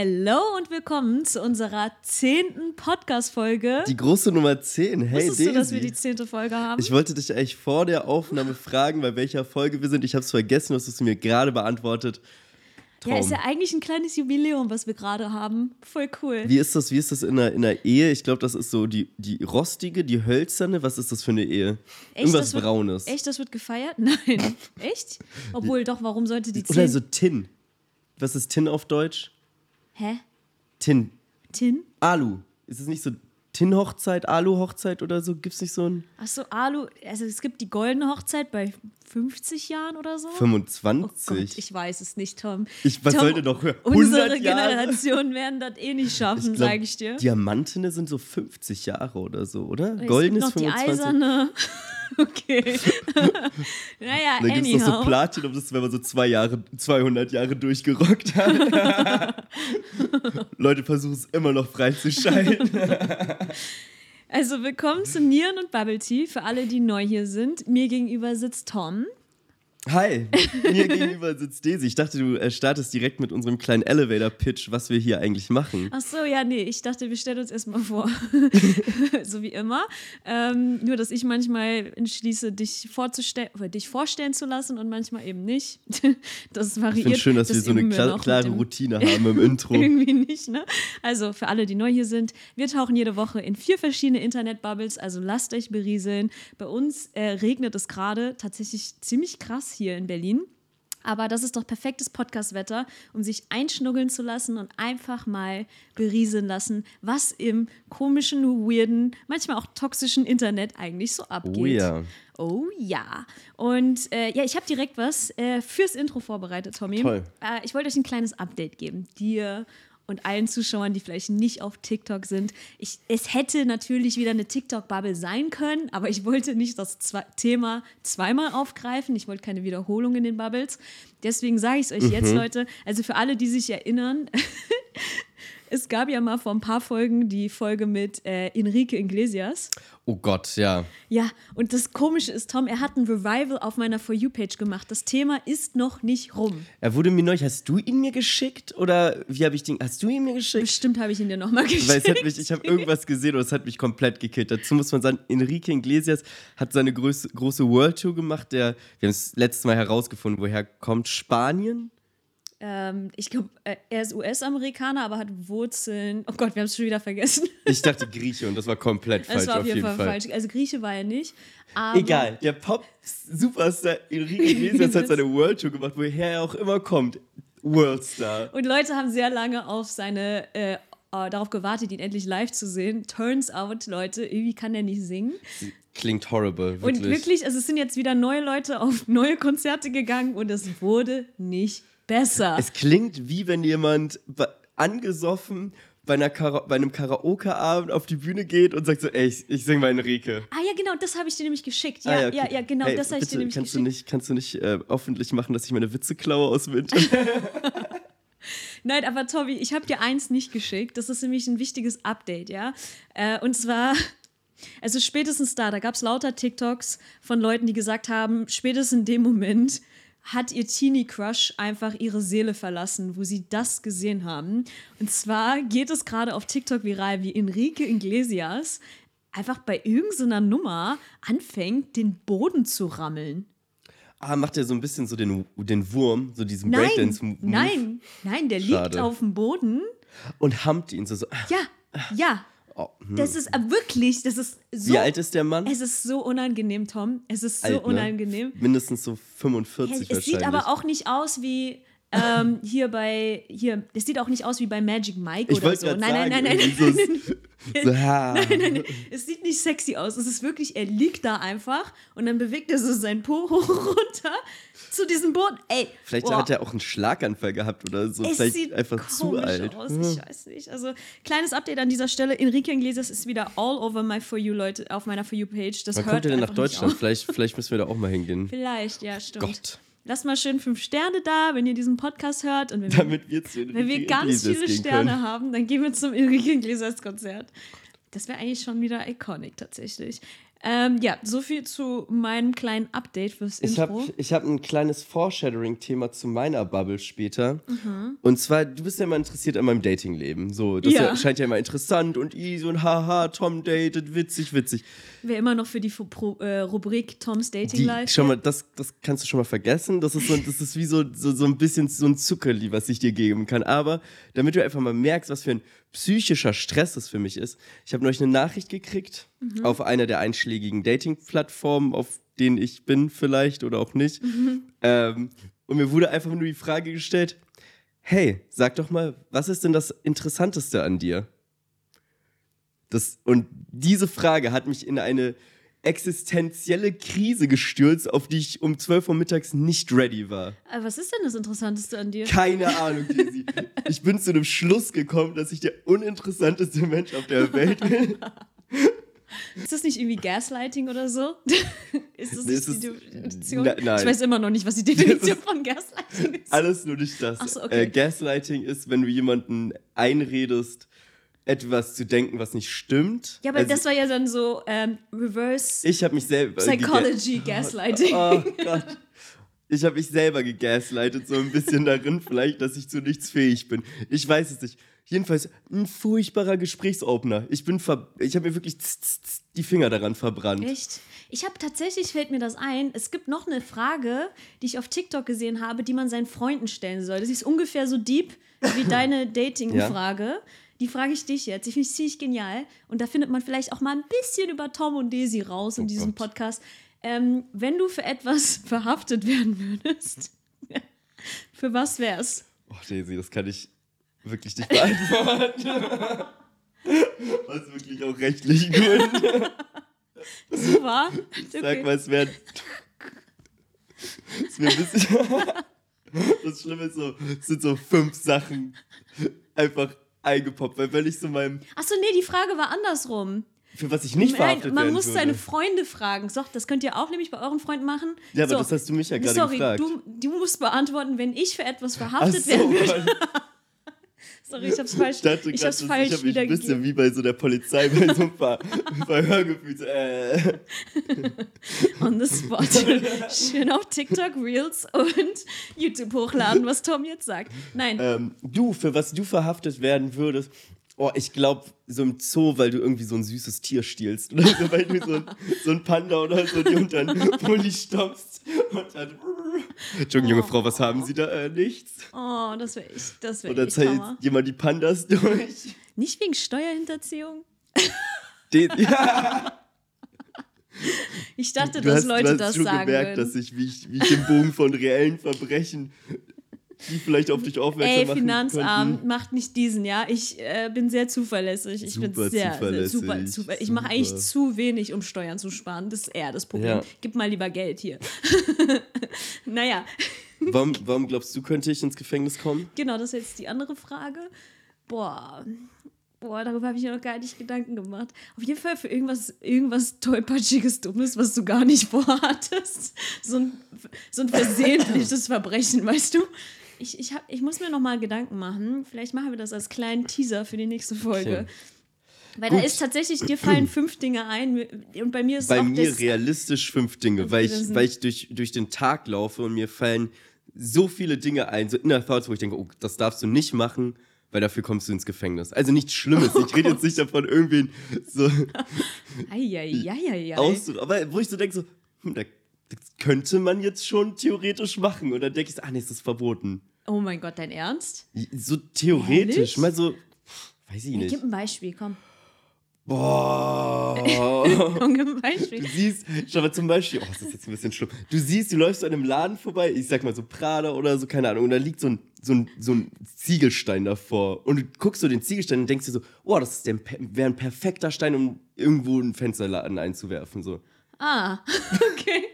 Hello und willkommen zu unserer zehnten Podcast-Folge. Die große Nummer 10. Hey, Wusstest Daisy. du, dass wir die zehnte Folge haben? ich wollte dich eigentlich vor der Aufnahme fragen, bei welcher Folge wir sind. Ich habe es vergessen, du hast es mir gerade beantwortet. Traum. ja, ist ja eigentlich ein kleines Jubiläum, was wir gerade haben. Voll cool. Wie ist das, wie ist das in der, in der Ehe? Ich glaube, das ist so die, die rostige, die hölzerne. Was ist das für eine Ehe? Irgendwas das wird, Braunes. Echt, das wird gefeiert? Nein. echt? Obwohl, doch, warum sollte die Oder zehn... so Tin. Was ist Tin auf Deutsch? Hä? Tin. Tin? Alu. Ist es nicht so Tin-Hochzeit, Alu-Hochzeit oder so? Gibt es nicht so ein Achso, Alu, also es gibt die goldene Hochzeit bei 50 Jahren oder so. 25? Oh Gott, ich weiß es nicht, Tom. Ich- was Tom, soll denn noch höher? Unsere 100 Jahre? Generation werden das eh nicht schaffen, sage ich dir. Diamantene sind so 50 Jahre oder so, oder? Golden ist noch die 25. eiserne. Okay. naja, Dann gibt es noch so anyhow. Platin, das ist, wenn man so zwei Jahre, 200 Jahre durchgerockt hat. Leute versuchen es immer noch freizuschalten. Also willkommen zu Nieren und Bubble Tea. Für alle, die neu hier sind. Mir gegenüber sitzt Tom. Hi, mir gegenüber sitzt Daisy. Ich dachte, du äh, startest direkt mit unserem kleinen Elevator-Pitch, was wir hier eigentlich machen. Ach so, ja, nee, ich dachte, wir stellen uns erstmal vor. so wie immer. Ähm, nur, dass ich manchmal entschließe, dich vorzustellen, oder dich vorstellen zu lassen und manchmal eben nicht. Das variiert. Ich finde schön, dass wir so eine üben wir kla noch mit klare Routine haben im Intro. Irgendwie nicht, ne? Also für alle, die neu hier sind, wir tauchen jede Woche in vier verschiedene Internet-Bubbles, also lasst euch berieseln. Bei uns äh, regnet es gerade tatsächlich ziemlich krass hier in Berlin. Aber das ist doch perfektes Podcast-Wetter, um sich einschnuggeln zu lassen und einfach mal berieseln lassen, was im komischen, weirden, manchmal auch toxischen Internet eigentlich so abgeht. Oh ja. Oh ja. Und äh, ja, ich habe direkt was äh, fürs Intro vorbereitet, Tommy. Toll. Äh, ich wollte euch ein kleines Update geben. Dir und allen Zuschauern, die vielleicht nicht auf TikTok sind. Ich, es hätte natürlich wieder eine TikTok-Bubble sein können, aber ich wollte nicht das Zwe Thema zweimal aufgreifen. Ich wollte keine Wiederholung in den Bubbles. Deswegen sage ich es euch jetzt, Leute. Also für alle, die sich erinnern, es gab ja mal vor ein paar Folgen die Folge mit äh, Enrique Iglesias. Oh Gott, ja. Ja, und das Komische ist, Tom, er hat ein Revival auf meiner For You-Page gemacht. Das Thema ist noch nicht rum. Er wurde mir neulich, hast du ihn mir geschickt? Oder wie habe ich den, hast du ihn mir geschickt? Bestimmt habe ich ihn dir nochmal geschickt. Weil es hat mich, ich habe irgendwas gesehen und es hat mich komplett gekillt. Dazu muss man sagen, Enrique Iglesias hat seine große, große World Tour gemacht. Der, wir haben es letztes Mal herausgefunden, woher kommt Spanien? Ähm, ich glaube, äh, er ist US-Amerikaner, aber hat Wurzeln. Oh Gott, wir haben es schon wieder vergessen. Ich dachte Grieche und das war komplett falsch Das war auf jeden Fall, Fall. falsch. Also Grieche war er nicht. Egal, der Pop-Superstar Enrique Iglesias hat seine World Tour gemacht, woher er auch immer kommt. Worldstar. Und Leute haben sehr lange auf seine, äh, äh, darauf gewartet, ihn endlich live zu sehen. Turns out, Leute, irgendwie kann er nicht singen. Klingt horrible, wirklich. Und wirklich, also es sind jetzt wieder neue Leute auf neue Konzerte gegangen und es wurde nicht besser. Es klingt wie wenn jemand angesoffen bei, bei einem Karaoke-Abend auf die Bühne geht und sagt so, ey, ich, ich sing mal Enrique. Ah ja, genau, das habe ich dir nämlich geschickt. Ja, Ah, ja, okay. ja, genau, Hey, das habe ich dir nämlich kannst geschickt. Du nicht, kannst du nicht äh, öffentlich machen, dass ich meine Witze klaue aus dem Internet? Nein, aber Tobi, ich habe dir eins nicht geschickt. Das ist nämlich ein wichtiges Update, ja. Äh, und zwar, also spätestens da, da gab es lauter TikToks von Leuten, die gesagt haben, spätestens in dem Moment hat ihr Teenie-Crush einfach ihre Seele verlassen, wo sie das gesehen haben. Und zwar geht es gerade auf TikTok viral, wie Enrique Iglesias einfach bei irgendeiner Nummer anfängt, den Boden zu rammeln. ah, macht er so ein bisschen so den, den Wurm, so diesen Nein, Breakdance-Move. nein, nein, der liegt Schade. auf dem Boden. Und hammt ihn so. so Ja, ja. Oh, hm. Das ist äh, wirklich, das ist so. Wie alt ist der Mann? Es ist so unangenehm, Tom. Es ist so Alt, ne? unangenehm. Mindestens so Ja, 45 es wahrscheinlich. sieht aber auch nicht aus wie ähm, hier bei hier. Es sieht auch nicht aus wie bei Magic Mike ich oder so. Nein, sagen, nein, nein, nein, irgendwie nein, So, ha. Es sieht nicht sexy aus. Es ist wirklich, er liegt da einfach und dann bewegt er so sein Po hoch runter zu diesem Boden. Ey, Vielleicht boah. hat er auch einen Schlaganfall gehabt oder so. Es Vielleicht sieht einfach zu alt. aus. Ich weiß nicht. Also, kleines Update an dieser Stelle. Enrique Iglesias ist wieder all over my For You, Leute, auf meiner For You-Page. Das Wann hört kommt er denn nach Deutschland? Vielleicht, vielleicht müssen wir da auch mal hingehen. Vielleicht, ja, stimmt. Gott. Lasst mal schön fünf Sterne da, wenn ihr diesen Podcast hört. Und wenn wir, Damit wir zu wenn wir ganz Iglesias viele Sterne können. haben, dann gehen wir zum Enrique Iglesias Konzert. Das wäre eigentlich schon wieder iconic tatsächlich. Ähm, ja, so viel zu meinem kleinen Update fürs Ich Intro. habe ich hab ein kleines Foreshadowing-Thema zu meiner Bubble später. Mhm. Und zwar, du bist ja immer interessiert an meinem Datingleben. So, das Ja. scheint ja immer interessant und easy und haha, Tom datet, witzig, witzig. Wer immer noch für die Pro, äh, Rubrik Toms Dating Life. schau mal, das, das kannst du schon mal vergessen. Das ist, so, das ist wie so, so, so ein bisschen so ein Zuckerli, was ich dir geben kann. Aber damit du einfach mal merkst, was für ein psychischer Stress das für mich ist. Ich habe neulich eine Nachricht gekriegt Mhm. auf einer der einschlägigen Dating-Plattformen, auf denen ich bin vielleicht oder auch nicht. Mhm. Ähm, und mir wurde einfach nur die Frage gestellt, hey, sag doch mal, was ist denn das Interessanteste an dir? Das, und diese Frage hat mich in eine existenzielle Krise gestürzt, auf die ich um 12 Uhr mittags nicht ready war. Äh, was ist denn das Interessanteste an dir? Keine Ahnung, Daisy. Ich bin zu dem Schluss gekommen, dass ich der uninteressanteste Mensch auf der Welt bin. Ist das nicht irgendwie Gaslighting oder so? ist das nicht es die ist- Definition? Na- nein. Ich weiß immer noch nicht, was die Definition ist- von Gaslighting ist. Alles nur nicht das. So, okay. äh, Gaslighting ist, wenn du jemanden einredest, etwas zu denken, was nicht stimmt. Ja, aber Also, das war ja dann so ähm, Reverse ich habe mich selber Psychology Gaslighting. Oh Gott. Ich habe mich selber gegaslightet, so ein bisschen darin, vielleicht, dass ich zu nichts fähig bin. Ich weiß es nicht. Jedenfalls ein furchtbarer Gesprächsopener. Ich bin ver ich habe mir wirklich z- z- z- die Finger daran verbrannt. Echt? Ich habe tatsächlich, fällt mir das ein, es gibt noch eine Frage, die ich auf TikTok gesehen habe, die man seinen Freunden stellen soll. Das ist ungefähr so deep wie deine Dating-Frage. Die frage ich dich jetzt. Ich finde es ziemlich genial. Und da findet man vielleicht auch mal ein bisschen über Tom und Daisy raus in Oh diesem Gott. Podcast. Ähm, wenn du für etwas verhaftet werden würdest, für was wär's? Oh, Daisy, das kann ich wirklich nicht beantworten. Was wirklich auch rechtlich gut. So war? Sag mal, es wäre. Es wäre ein bisschen. Das Schlimme ist so, es sind so fünf Sachen einfach eingepoppt, weil wenn ich so meinem. Achso, nee, die Frage war andersrum. Für was ich nicht verhaftet Nein, man muss würde. seine Freunde fragen. So, das könnt ihr auch nämlich bei euren Freunden machen. Ja, aber so, das hast du mich ja gerade Sorry, gefragt. du, du musst beantworten, wenn ich für etwas Ach verhaftet so, werden würde. Sorry, ich hab's falsch, Ich ich hab's falsch ich hab mich ein bisschen wie bei so der Polizei bei so ein paar Verhörgefühlen. So, äh. On the spot. Schön auf TikTok, Reels und YouTube hochladen, was Tom jetzt sagt. Nein, Ähm, du, für was du verhaftet werden würdest, oh, ich glaube, so im Zoo, weil du irgendwie so ein süßes Tier stiehlst. Oder so, weil du so ein, so ein Panda oder so die unter den Pulli stopfst und dann. Entschuldigung, junge Frau, was haben Sie da? Äh, nichts. oh, das wäre ich, das wäre Oder ich zählt jemand die Pandas durch? Nicht wegen Steuerhinterziehung? Den, ja, Ich dachte, du dass hast, Leute du hast das schon sagen gemerkt, würden. dass ich wie, ich, wie ich den Bogen von reellen Verbrechen, die vielleicht auf dich aufmerksam Ey, machen Finanzamt, könnten. macht nicht diesen, ja. Ich äh, bin sehr zuverlässig. Ich bin Super sehr, sehr zuverlässig, super zuverlässig. Ich mache eigentlich zu wenig, um Steuern zu sparen. Das ist eher das Problem. Ja. Gib mal lieber Geld hier. naja, Warum, warum glaubst du, könnte ich ins Gefängnis kommen? genau, das ist jetzt die andere Frage. Boah. Boah, darüber habe ich mir noch gar nicht Gedanken gemacht. Auf jeden Fall für irgendwas, irgendwas tollpatschiges, Dummes, was du gar nicht vorhattest. So ein, so ein versehentliches Verbrechen, weißt du? Ich, ich, hab, ich muss mir noch mal Gedanken machen. Vielleicht machen wir das als kleinen Teaser für die nächste Folge. Okay. Weil Gut. da ist tatsächlich, dir fallen fünf Dinge ein. Und bei mir ist Bei auch mir das, realistisch fünf Dinge, weil ich, weil ich durch, durch den Tag laufe und mir fallen so viele Dinge ein, so Inner Thoughts, wo ich denke, oh, das darfst du nicht machen, weil dafür kommst du ins Gefängnis. Also nichts Schlimmes. Ich rede jetzt nicht davon, irgendwen so Eieieiei. Aber wo ich so denke, so, hm, da, das könnte man jetzt schon theoretisch machen. Und dann denke ich so, ah nee, es ist verboten. Oh mein Gott, dein Ernst? So theoretisch, Ehrlich? mal so, weiß ich nicht. gib ein Beispiel, komm. Boah. Komm, ein Beispiel. Du siehst, schau mal zum Beispiel, oh, das ist jetzt ein bisschen schlimm. Du siehst, du läufst an einem Laden vorbei, ich sag mal so Prada oder so, keine Ahnung, und da liegt so ein, so ein, so ein Ziegelstein davor. Und du guckst so den Ziegelstein und denkst dir so, oh, das wäre ein perfekter Stein, um irgendwo einen Fensterladen einzuwerfen. So. Ah, okay.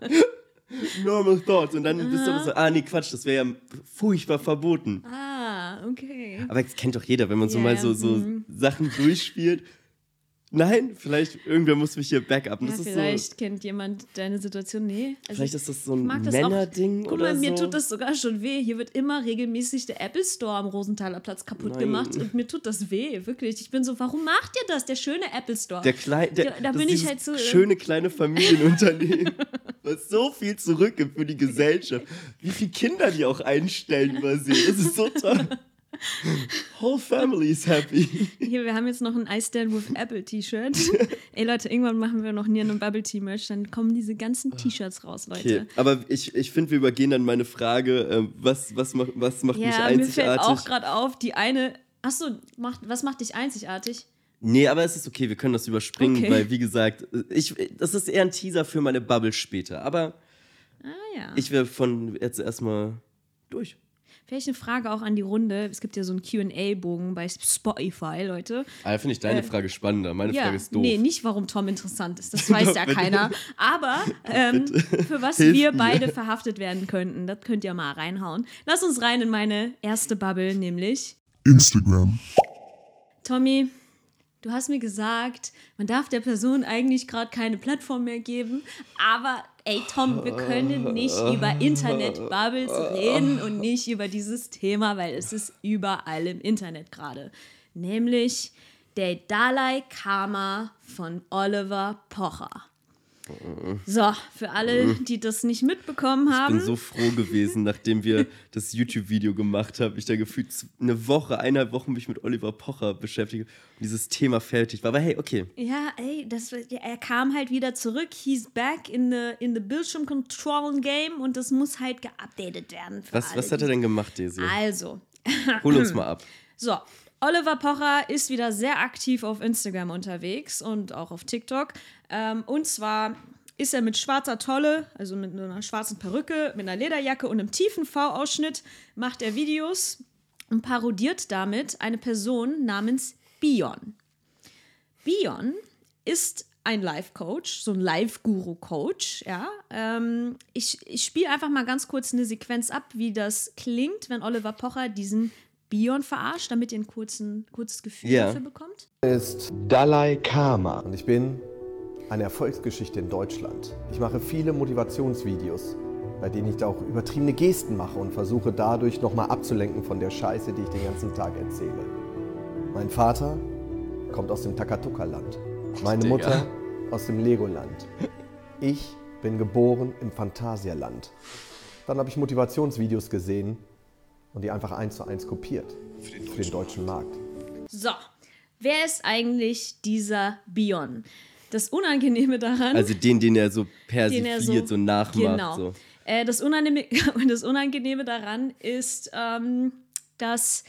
Normal thoughts. Und dann bist du aber so, ah, nee, Quatsch, das wäre ja furchtbar verboten. Ah, okay. Aber das kennt doch jeder, wenn man so Ja, mal so, so mhm. Sachen durchspielt. Nein, vielleicht irgendwer muss mich hier backuppen. Ja, vielleicht so, kennt jemand deine Situation. Nee. Also vielleicht ist das so ein. Männerding Guck oder mal, mir so. tut das sogar schon weh. Hier wird immer regelmäßig der Apple Store am Rosenthaler Platz kaputt Nein. gemacht und mir tut das weh, wirklich. Ich bin so, warum macht ihr das? Der schöne Apple Store. Der kleine, der, da bin ich halt so, äh, schöne kleine Familienunternehmen, was so viel zurückgibt für die Gesellschaft. Wie viele Kinder die auch einstellen übersehen. Das ist so toll. Whole family is happy. Hier, wir haben jetzt noch ein I Stand with Apple T-Shirt. Ey Leute, irgendwann machen wir noch nie einen Bubble Tea Merch, dann kommen diese ganzen T-Shirts raus, Leute. Okay, aber ich, ich finde, wir übergehen dann meine Frage, ähm, was, was, macht, was macht mich Ja, mir fällt einzigartig? auch gerade auf, die eine. Achso, macht, was macht dich einzigartig? Nee, aber es ist okay, wir können das überspringen, Okay. weil wie gesagt, ich, das ist eher ein Teaser für meine Bubble später. Aber Ah ja. ich wäre von jetzt erstmal durch. Vielleicht eine Frage auch an die Runde. Es gibt ja so einen QA-Bogen bei Spotify, Leute. Ah, finde ich deine Äh, Frage spannender. Meine ja, Frage ist doof. nee, nicht warum Tom interessant ist, das weiß ja keiner. Aber ähm, für was Hilf wir mir. beide verhaftet werden könnten, das könnt ihr mal reinhauen. Lass uns rein in meine erste Bubble, nämlich Instagram. Tommy, du hast mir gesagt, man darf der Person eigentlich gerade keine Plattform mehr geben, aber ey Tom, wir können nicht über Internet-Bubbles reden und nicht über dieses Thema, weil es ist überall im Internet gerade. Nämlich der Dalai Karma von Oliver Pocher. So, für alle, die das nicht mitbekommen Ich haben. bin so froh gewesen, nachdem wir das YouTube-Video gemacht haben. Ich da gefühlt eine Woche, eineinhalb Wochen mich mit Oliver Pocher beschäftigt und dieses Thema fertig war. Aber hey, okay. Ja, ey, das, er kam halt wieder zurück. He's back in the, in the Bildschirm Control Game und das muss halt geupdatet werden. Was, was hat er denn gemacht, Desi? Also, Hol uns mal ab. so. Oliver Pocher ist wieder sehr aktiv auf Instagram unterwegs und auch auf TikTok. Ähm, und zwar ist er mit schwarzer Tolle, also mit einer schwarzen Perücke, mit einer Lederjacke und einem tiefen V-Ausschnitt, macht er Videos und parodiert damit eine Person namens Bion. Bion ist ein Life-Coach, so ein Live-Guru-Coach, ja. Ähm, ich ich spiele einfach mal ganz kurz eine Sequenz ab, wie das klingt, wenn Oliver Pocher diesen Bion verarscht, damit ihr ein kurzen, kurzes Gefühl Ja. dafür bekommt. ist Dalai Karma und ich bin eine Erfolgsgeschichte in Deutschland. Ich mache viele Motivationsvideos, bei denen ich da auch übertriebene Gesten mache und versuche dadurch nochmal abzulenken von der Scheiße, die ich den ganzen Tag erzähle. Mein Vater kommt aus dem Takatuka-Land, meine Digga. Mutter aus dem Legoland. Ich bin geboren im Phantasialand. Dann habe ich Motivationsvideos gesehen und die einfach eins zu eins kopiert für den deutschen Markt. So, wer ist eigentlich dieser Bion? Das Unangenehme daran. Also den, den er so persifliert, er so, nachmacht. Genau. So. Äh, das, Unangenehme, das Unangenehme daran ist, ähm, dass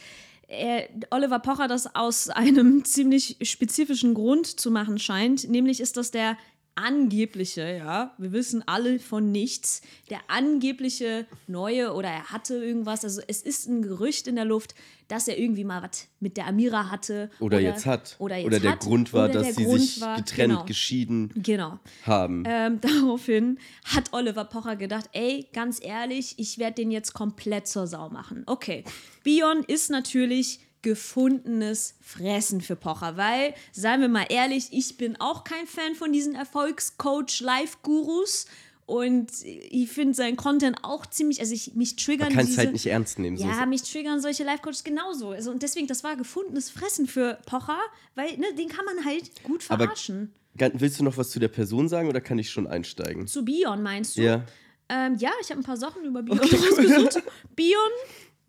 er, Oliver Pocher das aus einem ziemlich spezifischen Grund zu machen scheint. Nämlich ist das der angebliche, ja, wir wissen alle von nichts, der angebliche neue oder er hatte irgendwas, also es ist ein Gerücht in der Luft, dass er irgendwie mal was mit der Amira hatte. Oder, jetzt hat. Oder, jetzt oder der hat, Grund war, oder dass sie Grund sich war- getrennt, genau. geschieden Genau. haben. Ähm, daraufhin hat Oliver Pocher gedacht, ey, ganz ehrlich, ich werde den jetzt komplett zur Sau machen. Okay, Bion ist natürlich gefundenes Fressen für Pocher, weil, seien wir mal ehrlich, ich bin auch kein Fan von diesen Erfolgscoach-Live-Gurus und ich finde seinen Content auch ziemlich, also ich, mich triggern Man kann es halt nicht ernst nehmen. So Ja, ist- mich triggern solche Live-Coaches genauso. Also, und deswegen, das war gefundenes Fressen für Pocher, weil ne, den kann man halt gut Aber- verarschen. Gan- Willst du noch was zu der Person sagen oder kann ich schon einsteigen? Zu Bion meinst du? Ja. Ähm, ja, ich habe ein paar Sachen über Bion rausgesucht. Bion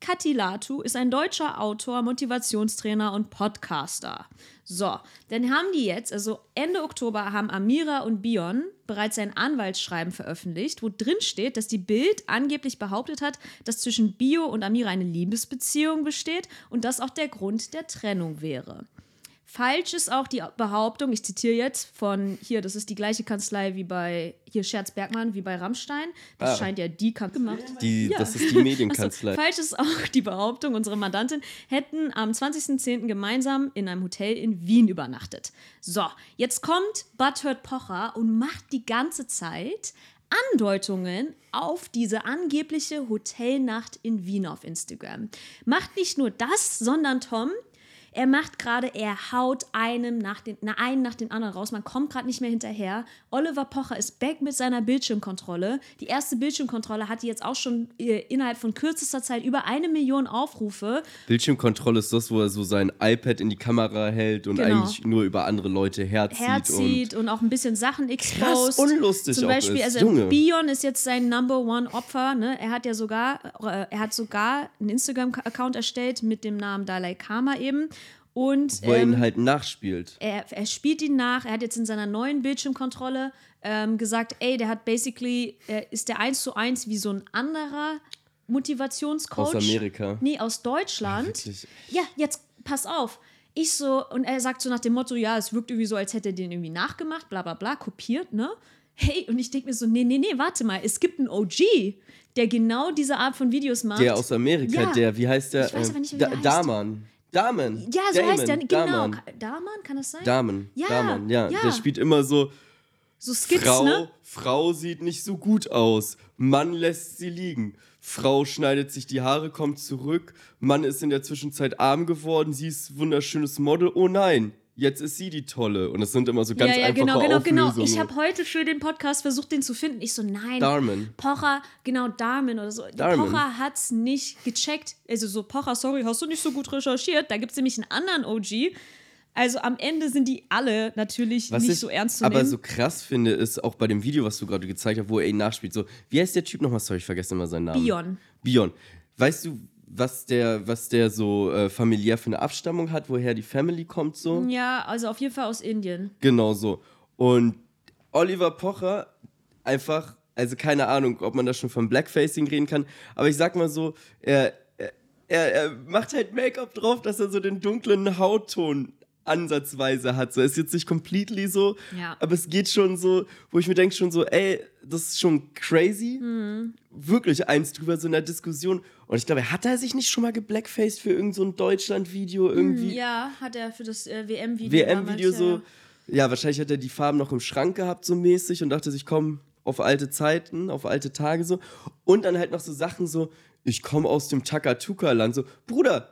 Katilatu ist ein deutscher Autor, Motivationstrainer und Podcaster. So, dann haben die jetzt, also Ende Oktober haben Amira und Bion bereits ein Anwaltsschreiben veröffentlicht, wo drin steht, dass die Bild angeblich behauptet hat, dass zwischen Bio und Amira eine Liebesbeziehung besteht und das auch der Grund der Trennung wäre. Falsch ist auch die Behauptung, ich zitiere jetzt von hier, das ist die gleiche Kanzlei wie bei hier Scherz Bergmann, wie bei Rammstein. Das Ah. scheint ja die Kanzlei gemacht. Die, Ja. Das ist die Medienkanzlei. Falsch ist auch die Behauptung, unsere Mandantin hätten am 20.10. gemeinsam in einem Hotel in Wien übernachtet. So, jetzt kommt Butthurt Pocher und macht die ganze Zeit Andeutungen auf diese angebliche Hotelnacht in Wien auf Instagram. Macht nicht nur das, sondern Tom, Er macht gerade, er haut einem nach den, na, einen nach dem anderen raus. Man kommt gerade nicht mehr hinterher. Oliver Pocher ist back mit seiner Bildschirmkontrolle. Die erste Bildschirmkontrolle hat jetzt auch schon äh, innerhalb von kürzester Zeit über eine Million Aufrufe. Bildschirmkontrolle ist das, wo er so sein iPad in die Kamera hält und Genau. eigentlich nur über andere Leute herzieht. herzieht und, auch ein bisschen Sachen exposed. unlustig Zum Beispiel, ist. also Junge. Bion ist jetzt sein Number One Opfer. Ne? Er hat ja sogar, äh, er hat sogar einen Instagram-Account erstellt mit dem Namen Dalai Karma eben. Und wo er ihn ähm, halt nachspielt. er, er spielt ihn nach. Er hat jetzt in seiner neuen Bildschirmkontrolle ähm, gesagt, ey, der hat basically, er ist der eins zu eins wie so ein anderer Motivationscoach. Aus Amerika. Nee, aus Deutschland. Wirklich? Ja, jetzt pass auf. Ich so, und er sagt so nach dem Motto, ja, es wirkt irgendwie so, als hätte er den irgendwie nachgemacht, bla bla bla, kopiert, ne? Hey, und ich denke mir so, nee, nee, nee, warte mal, es gibt einen OG, der genau diese Art von Videos macht. Der aus Amerika, Ja. der, wie heißt der? Ich weiß aber nicht, wie Da- der heißt. Daman. Daman. ja, so Damon, heißt der, genau. Daman. Ka- Daman, kann das sein? Daman. Ja, Daman, ja. ja. Der spielt immer so, so Skits, Frau, ne? Frau sieht nicht so gut aus. Mann lässt sie liegen. Frau schneidet sich die Haare, kommt zurück. Mann ist in der Zwischenzeit arm geworden. Sie ist wunderschönes Model. Oh nein, jetzt ist sie die Tolle. Und es sind immer so ganz ja, ja, einfache genau, genau, genau. Ich habe heute für den Podcast versucht, den zu finden. Ich so, nein. Darman. Pocher, genau, Darman oder so. Darman. Pocher hat's nicht gecheckt. Also so, Pocher, sorry, hast du nicht so gut recherchiert. Da gibt es nämlich einen anderen OG. Also am Ende sind die alle natürlich Was nicht ich so ernst zu aber nehmen. so krass finde, ist auch bei dem Video, was du gerade gezeigt hast, wo er ihn nachspielt. So, wie heißt der Typ nochmal? Sorry, ich vergesse immer seinen Namen. Bion. Bion. Weißt du, was der, was der so äh, familiär für eine Abstammung hat, woher die Family kommt so? Ja, also auf jeden Fall aus Indien. Genau so. Und Oliver Pocher einfach, also keine Ahnung, ob man da schon von Blackfacing reden kann, aber ich sag mal so, er, er, er er macht halt Make-up drauf, dass er so den dunklen Hautton ansatzweise hat. So, ist jetzt nicht completely so, Ja. aber es geht schon so, wo ich mir denke schon so, ey, das ist schon crazy. Wirklich eins drüber, so in der Diskussion. Und ich glaube, hat er sich nicht schon mal geblackfaced für irgend so Deutschland-Video irgendwie? Ja, hat er für das äh, WM-Video. WM-Video so. Ja, wahrscheinlich hat er die Farben noch im Schrank gehabt, so mäßig, und dachte sich, komm, auf alte Zeiten, auf alte Tage so. Und dann halt noch so Sachen so, ich komme aus dem Takatuka-Land. So, Bruder,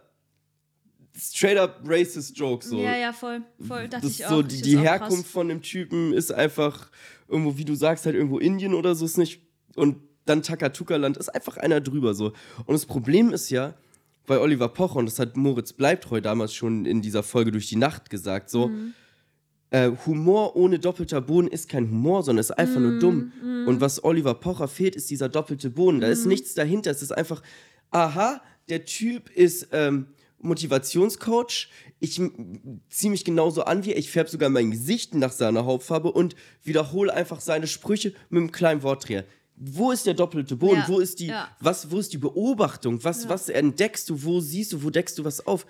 straight up racist Joke so. Ja, ja, voll. Voll, dachte Das ich auch. so, die, die Herkunft krass. von dem Typen ist einfach irgendwo, wie du sagst, halt irgendwo Indien oder so ist nicht. Und dann Takatuka-Land ist einfach einer drüber so. Und das Problem ist ja, bei Oliver Pocher, und das hat Moritz Bleibtreu damals schon in dieser Folge durch die Nacht gesagt, so, Mhm. äh, Humor ohne doppelter Boden ist kein Humor, sondern ist einfach nur dumm. Mhm. Und was Oliver Pocher fehlt, ist dieser doppelte Boden. Da ist nichts dahinter. Es ist einfach, aha, der Typ ist ähm, Motivationscoach. Ich ziehe mich genauso an wie er. Ich färbe sogar mein Gesicht nach seiner Hautfarbe und wiederhole einfach seine Sprüche mit einem kleinen Wortdreher. Wo ist der doppelte Boden? Ja, Wo ist die, ja. was, wo ist die Beobachtung? Was, was entdeckst du? Wo siehst du? Wo deckst du was auf?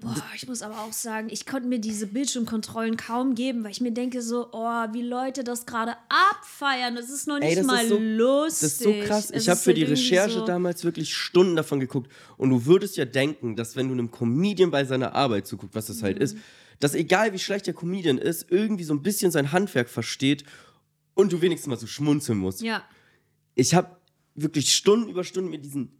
Boah, ich muss aber auch sagen, ich konnte mir diese Bildschirmkontrollen kaum geben, weil ich mir denke so, oh, wie Leute das gerade abfeiern. Das ist noch nicht Ey, mal so, lustig. Das ist so krass. Es Ich habe für halt die Recherche so, damals wirklich Stunden davon geguckt. Und du würdest ja denken, dass wenn du einem Comedian bei seiner Arbeit zuguckst, was das Mhm. halt ist, dass egal wie schlecht der Comedian ist, irgendwie so ein bisschen sein Handwerk versteht und du wenigstens mal so schmunzeln musst. Ja, Ich habe wirklich Stunden über Stunden mir diesen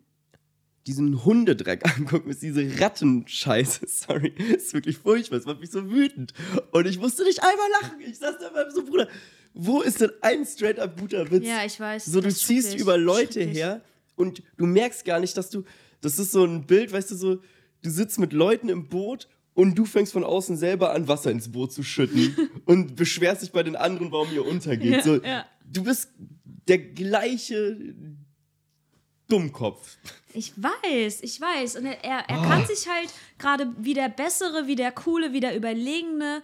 diesen Hundedreck anguckt, mit diese Rattenscheiße, sorry, ist wirklich furchtbar, es macht mich so wütend. Und ich musste nicht einmal lachen. Ich saß da beim so, Bruder, wo ist denn ein straight up guter Witz? ja, ich weiß. So, du das ist ziehst über Leute her und du merkst gar nicht, dass du. Das ist so ein Bild, weißt du, so, du sitzt mit Leuten im Boot und du fängst von außen selber an, Wasser ins Boot zu schütten und beschwerst dich bei den anderen, warum ihr untergeht. Ja, so, ja. Du bist der gleiche Dummkopf. Ich weiß, ich weiß. Und er, er, er kann sich halt gerade wie der Bessere, wie der Coole, wie der Überlegene,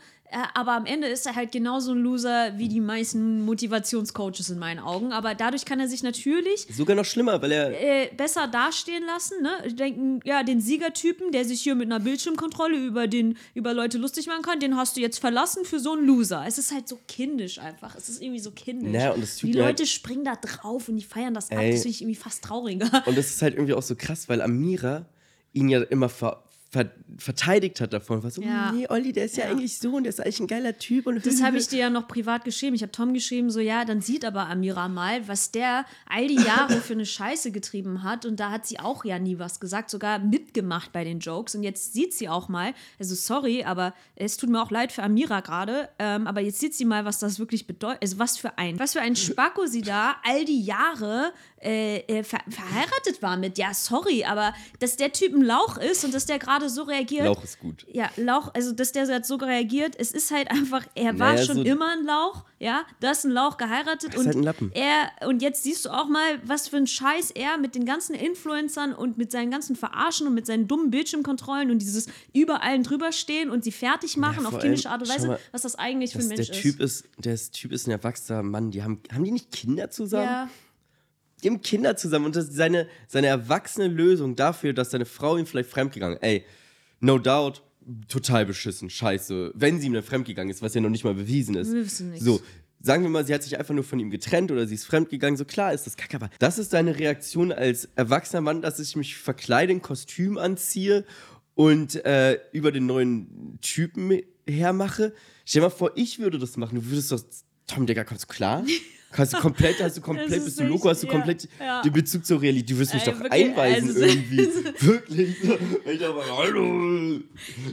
aber am Ende ist er halt genauso ein Loser wie die meisten Motivationscoaches in meinen Augen. Aber dadurch kann er sich natürlich Sogar noch schlimmer, weil er. äh, besser dastehen lassen. Ne? Denken, ja, den Siegertypen, der sich hier mit einer Bildschirmkontrolle über, den, über Leute lustig machen kann, den hast du jetzt verlassen für so einen Loser. Es ist halt so kindisch einfach. Es ist irgendwie so kindisch. Naja, und es tut die mir halt- Leute springen da drauf und die feiern das ab. Das finde ich irgendwie fast trauriger. Und das ist halt irgendwie auch so krass, weil Amira ihn ja immer ver ver verteidigt hat davon. War so, Ja. nee, Olli, der ist ja, Ja. eigentlich so und der ist eigentlich ein geiler Typ. Und Das habe ich dir ja noch privat geschrieben. Ich habe Tom geschrieben, so ja, dann sieht aber Amira mal, was der all die Jahre für eine Scheiße getrieben hat. Und da hat sie auch ja nie was gesagt, sogar mitgemacht bei den Jokes. Und jetzt sieht sie auch mal, also sorry, aber es tut mir auch leid für Amira gerade, ähm, aber jetzt sieht sie mal, was das wirklich bedeutet. Also was für ein, was für ein Spacko sie da all die Jahre äh, äh, ver verheiratet war mit. Ja, sorry, aber dass der Typ ein Lauch ist und dass der gerade so reagiert. Lauch ist gut. Ja, Lauch, also dass der so reagiert, es ist halt einfach, er war Naja, schon so- immer ein Lauch, ja, du hast einen Lauch geheiratet ist und halt ein er, und jetzt siehst du auch mal, was für ein Scheiß er mit den ganzen Influencern und mit seinen ganzen Verarschen und mit seinen dummen Bildschirmkontrollen und dieses über allen drüber stehen und sie fertig machen Ja, auf kindische Art und Weise, mal, was das eigentlich für ein der Mensch Typ ist. ist, der ist, Typ ist ein erwachsener Mann. Die haben, haben die nicht Kinder zusammen? Ja, Die haben Kinder zusammen und das ist seine, seine erwachsene Lösung dafür, dass seine Frau ihm vielleicht fremdgegangen Ey, no doubt, total beschissen, scheiße. Wenn sie ihm dann fremdgegangen ist, was ja noch nicht mal bewiesen ist. Wir wissen nichts. So, sagen wir mal, sie hat sich einfach nur von ihm getrennt oder sie ist fremdgegangen, so klar ist das kacke, aber das ist deine Reaktion als erwachsener Mann, dass ich mich verkleide, ein Kostüm anziehe und äh, über den neuen Typen hermache. Stell dir mal vor, ich würde das machen. Du würdest doch, Tom, Digga, kommst du klar? Hast du komplett, hast du komplett, bist du Loco, hast du komplett ja, den Bezug zur Realität. Du wirst mich Ey, doch wirklich, einweisen also- irgendwie. wirklich. Ich aber, hallo.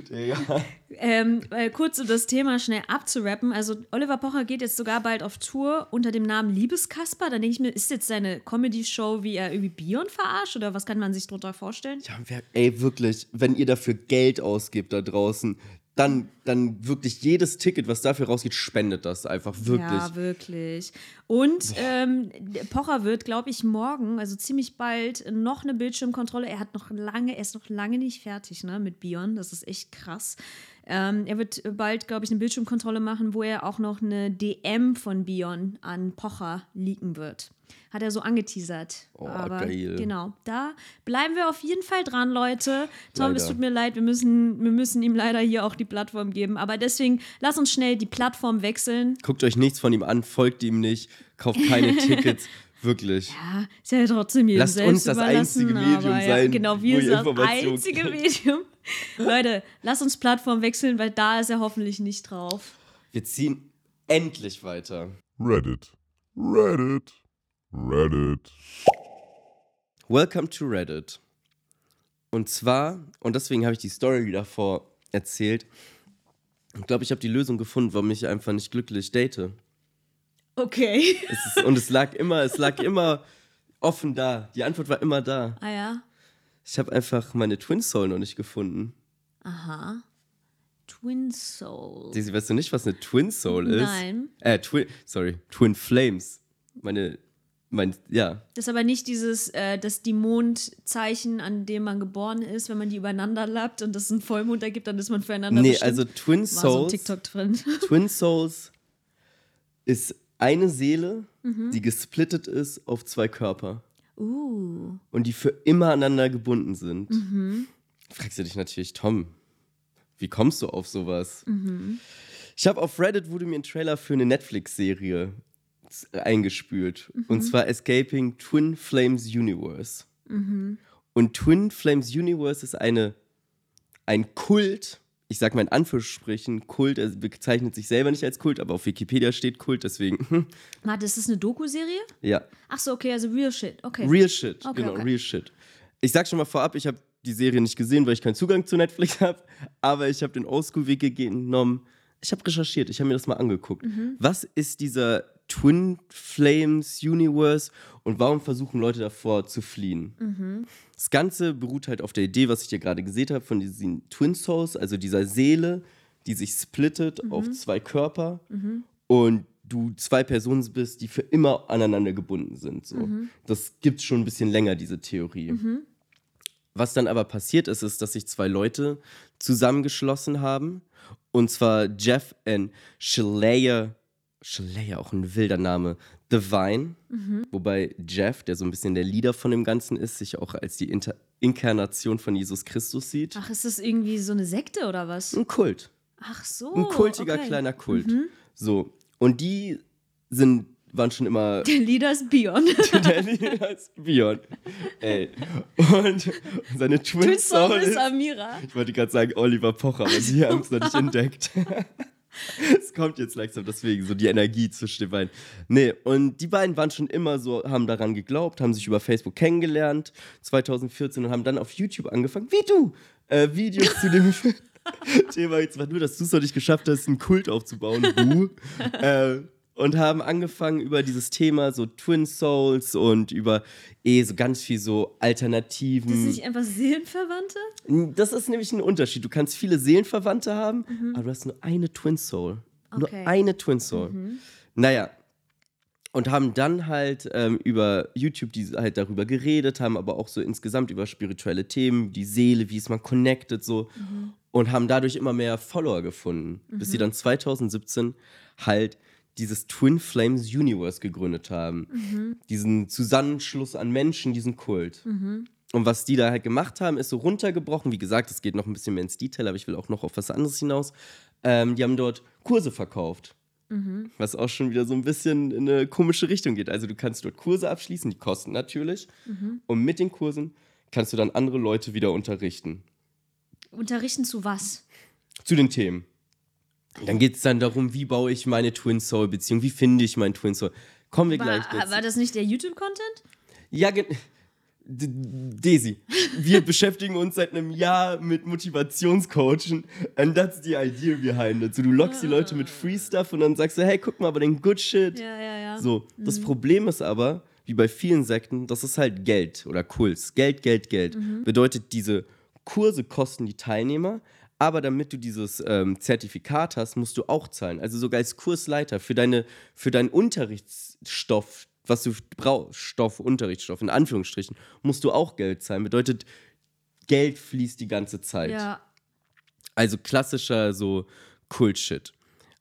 Digga. Ähm, äh, kurz um das Thema schnell abzurappen. Also Oliver Pocher geht jetzt sogar bald auf Tour unter dem Namen Liebeskasper. Da denke ich mir, ist jetzt seine Comedy-Show, wie er irgendwie Bion verarscht oder was kann man sich darunter vorstellen? Ja, ey, wirklich, wenn ihr dafür Geld ausgibt da draußen, dann, dann wirklich jedes Ticket, was dafür rausgeht, spendet das einfach wirklich. Ja, wirklich. Und ähm, Pocher wird, glaube ich, morgen, also ziemlich bald, noch eine Bildschirmkontrolle. Er hat noch lange, er ist noch lange nicht fertig, ne, mit Bion. Das ist echt krass. Ähm, er wird bald, glaube ich, eine Bildschirmkontrolle machen, wo er auch noch eine DM von Bion an Pocher leaken wird. Hat er so angeteasert. Oh, Aber geil. genau, da bleiben wir auf jeden Fall dran, Leute. Tom, es Leider. tut mir leid, wir müssen, wir müssen ihm leider hier auch die Plattform geben. Aber deswegen, lass uns schnell die Plattform wechseln. Guckt euch nichts von ihm an, folgt ihm nicht, kauft keine Tickets. Wirklich. Ja, ist ja trotzdem jedem Lasst selbst uns das überlassen, einzige Medium aber sein, genau, wo wir sind das einzige. Medium. Leute, lasst uns Plattform wechseln, weil da ist er hoffentlich nicht drauf. Wir ziehen endlich weiter. Reddit. Reddit. Reddit. Welcome to Reddit. Und zwar, und deswegen habe ich die Story davor erzählt, ich glaube, ich habe die Lösung gefunden, warum ich einfach nicht glücklich date. Okay. Es ist, und es lag immer, es lag immer offen da. Die Antwort war immer da. Ah ja. Ich habe einfach meine Twin Soul noch nicht gefunden. Aha. Twin Soul. Daisy, weißt du nicht, was eine Twin Soul ist? Nein. Äh, Twin, sorry, Twin Flames. Meine, mein, ja. Das ist aber nicht dieses, äh, das die Mondzeichen, an dem man geboren ist, wenn man die übereinander lappt und es einen Vollmond ergibt, dann ist man füreinander Nee, bestimmt. also Twin so Souls. Drin. Twin Souls ist eine Seele, Mhm. die gesplittet ist auf zwei Körper Uh. und die für immer aneinander gebunden sind. Mhm. Fragst du dich natürlich, Tom, wie kommst du auf sowas? Mhm. Ich habe auf Reddit wurde mir ein Trailer für eine Netflix-Serie eingespült Mhm. und zwar Escaping Twin Flames Universe. Mhm. Und Twin Flames Universe ist eine ein Kult. Ich sag mal in Anführungsstrichen Kult, er bezeichnet sich selber nicht als Kult, aber auf Wikipedia steht Kult, deswegen, Warte, ist das eine Doku-Serie? ja. Ach so, okay, also Real Shit. Okay. Real Shit, Okay, genau, okay. Real Shit. Ich sag schon mal vorab, ich habe die Serie nicht gesehen, weil ich keinen Zugang zu Netflix habe, aber ich habe den Oldschool-Weg genommen. Ich habe recherchiert, ich habe mir das mal angeguckt. Mhm. Was ist dieser Twin Flames Universe und warum versuchen Leute davor zu fliehen? Mhm. Das Ganze beruht halt auf der Idee, was ich dir gerade gesehen habe, von diesen Twin Souls, also dieser Seele, die sich splittet Mhm. auf zwei Körper und du zwei Personen bist, die für immer aneinander gebunden sind. So. Mhm. Das gibt schon ein bisschen länger, diese Theorie. Was dann aber passiert ist, ist, dass sich zwei Leute zusammengeschlossen haben. Und zwar Jeff und Shalaya, Shalaya, auch ein wilder Name, Divine. Wobei Jeff, der so ein bisschen der Leader von dem Ganzen ist, sich auch als die Inter Inkarnation von Jesus Christus sieht. Ach, ist das irgendwie so eine Sekte oder was? Ein Kult. Ach so. Ein kultiger okay. Mhm. kleiner Kult. So. Und die sind waren schon immer Der Leader ist Bion. der Leader ist Bion. Ey. Und seine Twin, Twin Soul ist, Amira. ich wollte gerade sagen Oliver Pocher, aber sie haben es noch nicht entdeckt. Es kommt jetzt langsam deswegen, so die Energie zwischen den beiden. Nee, und die beiden waren schon immer so, haben daran geglaubt, haben sich über Facebook kennengelernt, 2014 und haben dann auf YouTube angefangen, wie du, äh, Videos zu dem Thema. Jetzt war nur, dass du es noch nicht geschafft hast, einen Kult aufzubauen, du. äh, und haben angefangen über dieses Thema so Twin Souls und über eh so ganz viel so Alternativen. Das ist nicht einfach Seelenverwandte? Das ist nämlich ein Unterschied. Du kannst viele Seelenverwandte haben, aber du hast nur eine Twin Soul. Okay. Nur eine Twin Soul. Naja. Und haben dann halt ähm, über YouTube die halt darüber geredet, haben aber auch so insgesamt über spirituelle Themen, die Seele, wie ist man connected so. Und haben dadurch immer mehr Follower gefunden, bis sie dann 2017 halt dieses Twin Flames Universe gegründet haben. Diesen Zusammenschluss an Menschen, diesen Kult. Und was die da halt gemacht haben, ist so runtergebrochen. Wie gesagt, es geht noch ein bisschen mehr ins Detail, aber ich will auch noch auf was anderes hinaus. Ähm, die haben dort Kurse verkauft. Was auch schon wieder so ein bisschen in eine komische Richtung geht. Also du kannst dort Kurse abschließen, die kosten natürlich. Und mit den Kursen kannst du dann andere Leute wieder unterrichten. Unterrichten zu was? Zu den Themen. Dann geht es dann darum, wie baue ich meine Twin Soul Beziehung, wie finde ich meinen Twin Soul. Kommen wir gleich War, dazu. war das nicht der YouTube-Content? Ja, gen- D- Desi, wir beschäftigen uns seit einem Jahr mit Motivationscoaching and that's the idea behind it. So, du lockst die Leute mit Free Stuff und dann sagst du, hey, guck mal, aber den Good Shit. Ja, ja, ja. So, das Problem ist aber, wie bei vielen Sekten, das ist halt Geld oder Kults. Geld, Geld, Geld. Bedeutet, diese Kurse kosten die Teilnehmer, aber damit du dieses ähm, Zertifikat hast, musst du auch zahlen. Also sogar als Kursleiter für, deine, für deinen Unterrichtsstoff, was du brauchst, Stoff, Unterrichtsstoff, in Anführungsstrichen, musst du auch Geld zahlen. Bedeutet, Geld fließt die ganze Zeit. Ja. Also klassischer so Kult-Shit.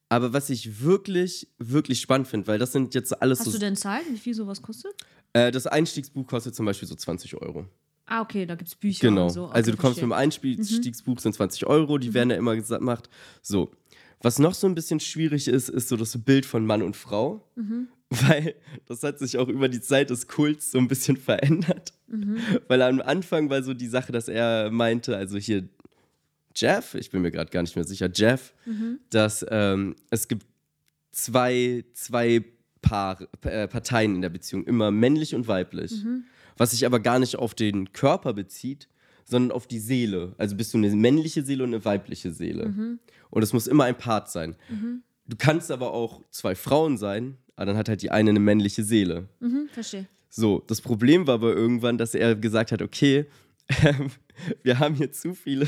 Aber was ich wirklich, wirklich spannend finde, weil das sind jetzt alles Hast so. du denn Zahlen, wie viel sowas kostet? Äh, das Einstiegsbuch kostet zum Beispiel so 20 Euro. Ah, okay, da gibt es Bücher Genau. so. Okay, also du kommst verstehe. Mhm. mit dem Einstiegsbuch sind 20 Euro, die werden ja immer gemacht. So. Was noch so ein bisschen schwierig ist, ist so das Bild von Mann und Frau. Mhm. Weil das hat sich auch über die Zeit des Kults so ein bisschen verändert. Mhm. Weil am Anfang war so die Sache, dass er meinte, also hier Jeff, ich bin mir gerade gar nicht mehr sicher, Jeff, Mhm. dass ähm, es gibt zwei, zwei Paar, äh, Parteien in der Beziehung, immer männlich und weiblich. Mhm. Was sich aber gar nicht auf den Körper bezieht, sondern auf die Seele. Also bist du eine männliche Seele und eine weibliche Seele. Mhm. Und es muss immer ein Part sein. Du kannst aber auch zwei Frauen sein, aber dann hat halt die eine eine männliche Seele. Mhm, verstehe. So, das Problem war aber irgendwann, dass er gesagt hat, okay, ähm, wir haben hier zu viele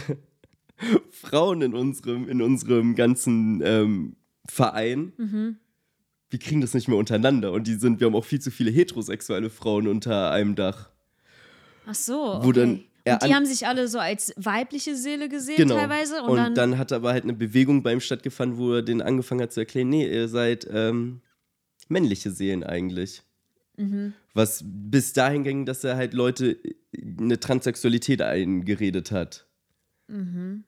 Frauen in unserem, in unserem ganzen ähm, Verein. Mhm. Wir kriegen das nicht mehr untereinander. Und die sind, wir haben auch viel zu viele heterosexuelle Frauen unter einem Dach. Ach so. Wo okay. dann und die haben sich alle so als weibliche Seele gesehen Genau. teilweise. Und, Und, dann, dann, hat aber halt eine Bewegung bei ihm stattgefunden, wo er den angefangen hat zu erklären, nee, ihr seid ähm, männliche Seelen eigentlich. Mhm. Was bis dahin ging, dass er halt Leute eine Transsexualität eingeredet hat. Mhm.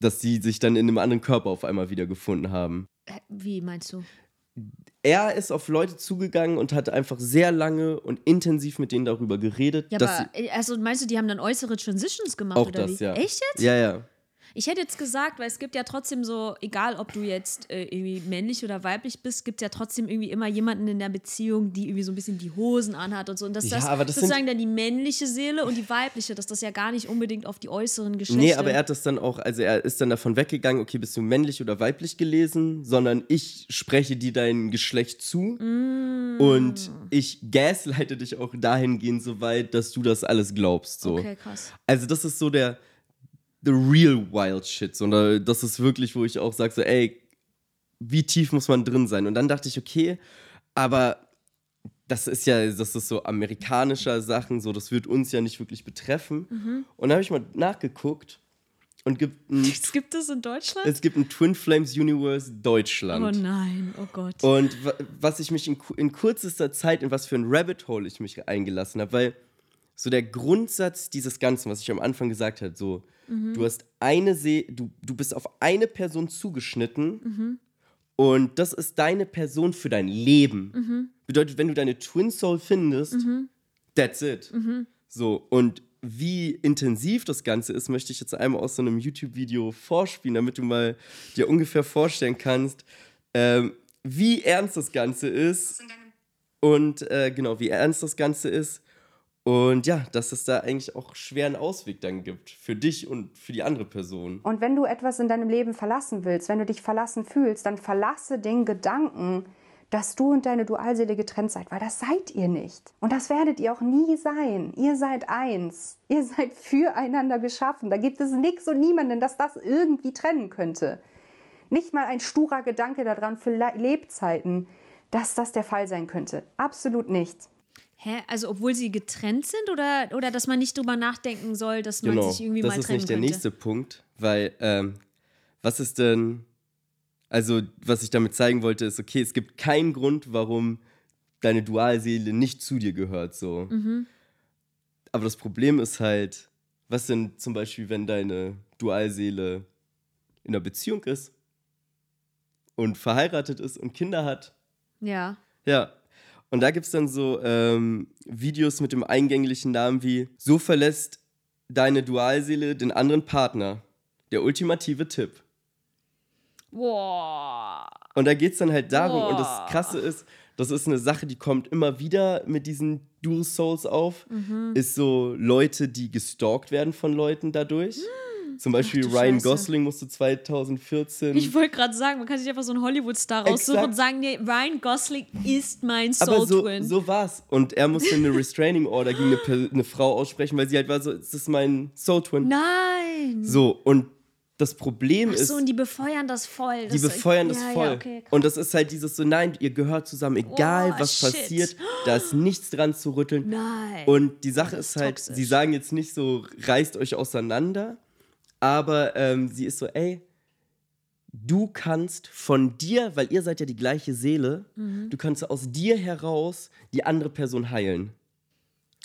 Dass sie sich dann in einem anderen Körper auf einmal wiedergefunden haben. Wie meinst du? Er ist auf Leute zugegangen und hat einfach sehr lange und intensiv mit denen darüber geredet. Ja, aber äh, also meinst du, die haben dann äußere Transitions gemacht Auch oder das, wie? ja. Echt jetzt? ja, ja. Ich hätte jetzt gesagt, weil es gibt ja trotzdem so, egal ob du jetzt äh, irgendwie männlich oder weiblich bist, gibt es ja trotzdem irgendwie immer jemanden in der Beziehung, die irgendwie so ein bisschen die Hosen anhat und so. Und dass Ja, das, aber das sozusagen dann die männliche Seele und die weibliche, dass das ja gar nicht unbedingt auf die äußeren Geschlechter. Nee, aber er hat das dann auch, also er ist dann davon weggegangen, okay, bist du männlich oder weiblich gelesen, sondern ich spreche dir dein Geschlecht zu Mm. und ich gaslighte dich auch dahingehend so weit, dass du das alles glaubst. So. Okay, krass. Also das ist so der the real wild shit, sondern das ist wirklich, wo ich auch sage so, ey, wie tief muss man drin sein? Und dann dachte ich, okay, aber das ist ja, das ist so amerikanischer Sachen, so das wird uns ja nicht wirklich betreffen. Mhm. Und dann habe ich mal nachgeguckt und gibt ein, Es gibt es in Deutschland? es gibt ein Twin Flames Universe Deutschland. oh nein, oh Gott. Und wa- was ich mich in, in kürzester Zeit, in was für ein Rabbit Hole ich mich eingelassen habe, weil so der Grundsatz dieses Ganzen, was ich am Anfang gesagt habe, so, du hast eine See, du, du bist auf eine Person zugeschnitten Und das ist deine Person für dein Leben. Mhm. Bedeutet, wenn du deine Twin Soul findest, that's it. Mhm. So, und wie intensiv das Ganze ist, möchte ich jetzt einmal aus so einem YouTube-Video vorspielen, damit du mal dir ungefähr vorstellen kannst, ähm, wie ernst das Ganze ist. Und äh, genau, wie ernst das Ganze ist. Und ja, dass es da eigentlich auch schweren Ausweg dann gibt. Für dich und für die andere Person. Und wenn du etwas in deinem Leben verlassen willst, wenn du dich verlassen fühlst, dann verlasse den Gedanken, dass du und deine Dualseele getrennt seid, weil das seid ihr nicht. Und das werdet ihr auch nie sein. Ihr seid eins. Ihr seid füreinander geschaffen. Da gibt es nichts und niemanden, das das irgendwie trennen könnte. Nicht mal ein sturer Gedanke daran für Le Lebzeiten, dass das der Fall sein könnte. Absolut nicht. Hä? Also obwohl sie getrennt sind oder, oder dass man nicht drüber nachdenken soll, dass man Genau, sich irgendwie das mal ist trennen nicht der könnte? nächste Punkt, weil ähm, was ist denn, also was ich damit zeigen wollte, ist, okay, es gibt keinen Grund, warum deine Dualseele nicht zu dir gehört, so. Mhm. Aber das Problem ist halt, was denn zum Beispiel, wenn deine Dualseele in einer Beziehung ist und verheiratet ist und Kinder hat Ja. ja. Und da gibt es dann so ähm, Videos mit dem eingänglichen Namen wie So verlässt deine Dualseele den anderen Partner. Der ultimative Tipp. Boah. Und da geht es dann halt darum, und das. Krasse ist, das ist eine Sache, die kommt immer wieder mit diesen Dual Souls auf, Mhm. ist so Leute, die gestalkt werden von Leuten dadurch. Zum Beispiel du Ryan Scheiße. Gosling musste 2014 Ich wollte gerade sagen, man kann sich einfach so einen Hollywood-Star raussuchen und sagen, nee, Ryan Gosling ist mein Aber Soul so, Twin. so war's. Und er musste eine Restraining Order gegen eine, eine Frau aussprechen, weil sie halt war so, es ist mein Soul Twin. Nein. So, und das Problem Ach ist, so, und die befeuern das voll. die Das- befeuern das ja, voll. Ja, okay, und das ist halt dieses so, nein, ihr gehört zusammen, egal Oh, was shit. passiert, da ist nichts dran zu rütteln. Nein. Und die Sache Das ist ist halt, toxisch. sie sagen jetzt nicht so, reißt euch auseinander, aber ähm, sie ist so, ey, du kannst von dir, weil ihr seid ja die gleiche Seele, Mhm. du kannst aus dir heraus die andere Person heilen.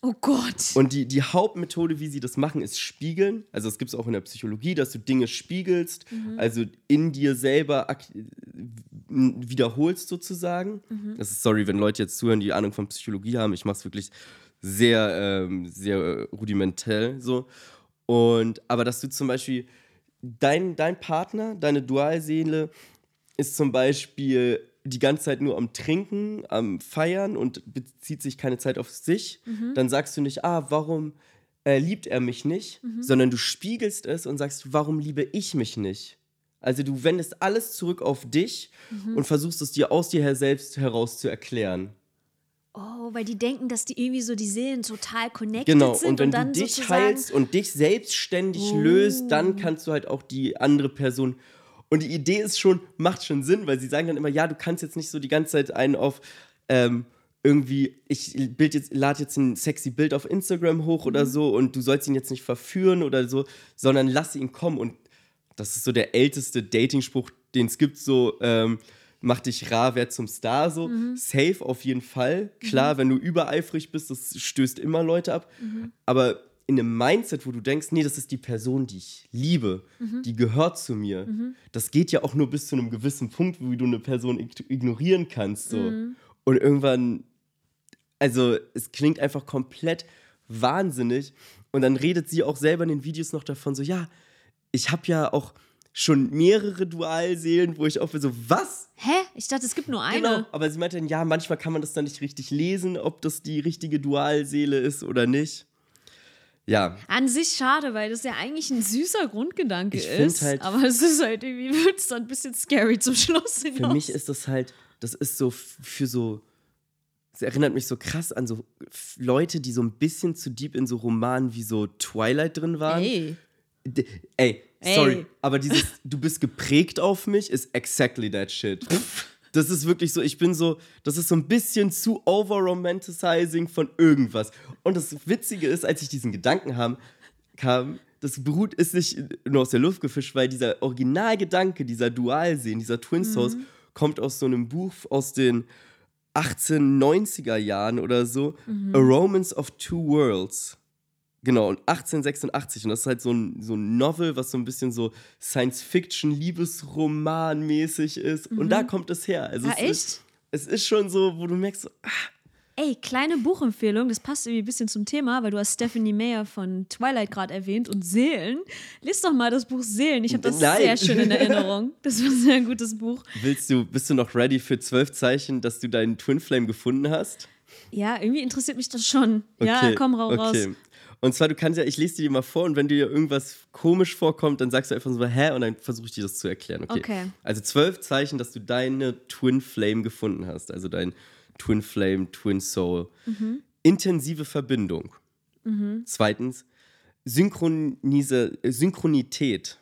oh Gott. Und die, die Hauptmethode, wie sie das machen, ist spiegeln. Also es gibt es auch in der Psychologie, dass du Dinge spiegelst, also in dir selber wiederholst sozusagen. Das ist sorry, wenn Leute jetzt zuhören, die Ahnung von Psychologie haben. Ich mache es wirklich sehr, ähm, sehr rudimentell so. Und aber dass du zum Beispiel dein, dein Partner, deine Dualseele ist zum Beispiel die ganze Zeit nur am Trinken, am Feiern und bezieht sich keine Zeit auf sich, dann sagst du nicht, ah, warum äh, liebt er mich nicht, sondern du spiegelst es und sagst, warum liebe ich mich nicht? Also du wendest alles zurück auf dich und versuchst es dir aus dir her selbst heraus zu erklären. Oh, weil die denken, dass die irgendwie so die Seelen total connected Genau, sind und wenn dann du dich heilst und dich selbstständig löst, dann kannst du halt auch die andere Person. Und die Idee ist schon, macht schon Sinn, weil sie sagen dann immer, ja, du kannst jetzt nicht so die ganze Zeit einen auf ähm, irgendwie, ich bild jetzt, lade jetzt ein sexy Bild auf Instagram hoch oder so und du sollst ihn jetzt nicht verführen oder so, sondern lass ihn kommen. Und das ist so der älteste Dating-Spruch, den es gibt, so, ähm, mach dich rar, werd zum Star, so. Safe auf jeden Fall. Klar, wenn du übereifrig bist, das stößt immer Leute ab. Aber in einem Mindset, wo du denkst, nee, das ist die Person, die ich liebe, die gehört zu mir. Das geht ja auch nur bis zu einem gewissen Punkt, wie du eine Person ig- ignorieren kannst, so. Und irgendwann also es klingt einfach komplett wahnsinnig. Und dann redet sie auch selber in den Videos noch davon, so, ja, ich habe ja auch schon mehrere Dualseelen, wo ich auch so, was? Hä? Ich dachte, es gibt nur eine. Genau. Aber sie meinte dann, ja, manchmal kann man das dann nicht richtig lesen, ob das die richtige Dualseele ist oder nicht. Ja, An sich schade, weil das ja eigentlich ein süßer Grundgedanke Ich ist. halt- aber es ist halt irgendwie, wird es dann ein bisschen scary zum Schluss hinaus. für mich ist das halt, das ist so für so, es erinnert mich so krass an so Leute, die so ein bisschen zu deep in so Romanen wie so Twilight drin waren. Ey. D- Ey, sorry, aber dieses du bist geprägt auf mich ist exactly that shit. Das ist wirklich so, ich bin so, das ist so ein bisschen zu over-romanticizing von irgendwas. Und das Witzige ist, als ich diesen Gedanken haben, kam, das beruht, ist nicht nur aus der Luft gefischt, weil dieser Originalgedanke, dieser Dualsehen, dieser Twin Souls, kommt aus so einem Buch aus den 1890er Jahren oder so, A Romance of Two Worlds. Genau, und 1886. Und das ist halt so ein, so ein Novel, was so ein bisschen so Science-Fiction-Liebesroman-mäßig ist. Und da kommt es her. Also Ah, es Ist, es ist schon so, wo du merkst, so, ah, Ey, kleine Buchempfehlung, das passt irgendwie ein bisschen zum Thema, weil du hast Stephanie Meyer von Twilight gerade erwähnt und Seelen. Lies doch mal das Buch Seelen. Ich habe das Nein. sehr schön in Erinnerung. Das war ein sehr gutes Buch. willst du, bist du noch ready für zwölf Zeichen, dass du deinen Twin Flame gefunden hast? Ja, irgendwie interessiert mich das schon. Ja, komm rau raus. Und zwar, du kannst ja, ich lese dir die mal vor und wenn dir irgendwas komisch vorkommt, dann sagst du einfach so, hä? Und dann versuche ich dir das zu erklären. Okay. Okay. Also zwölf Zeichen, dass du deine Twin Flame gefunden hast. Also dein Twin Flame, Twin Soul. Mhm. Intensive Verbindung. Zweitens, Synchronise, äh, Synchronität.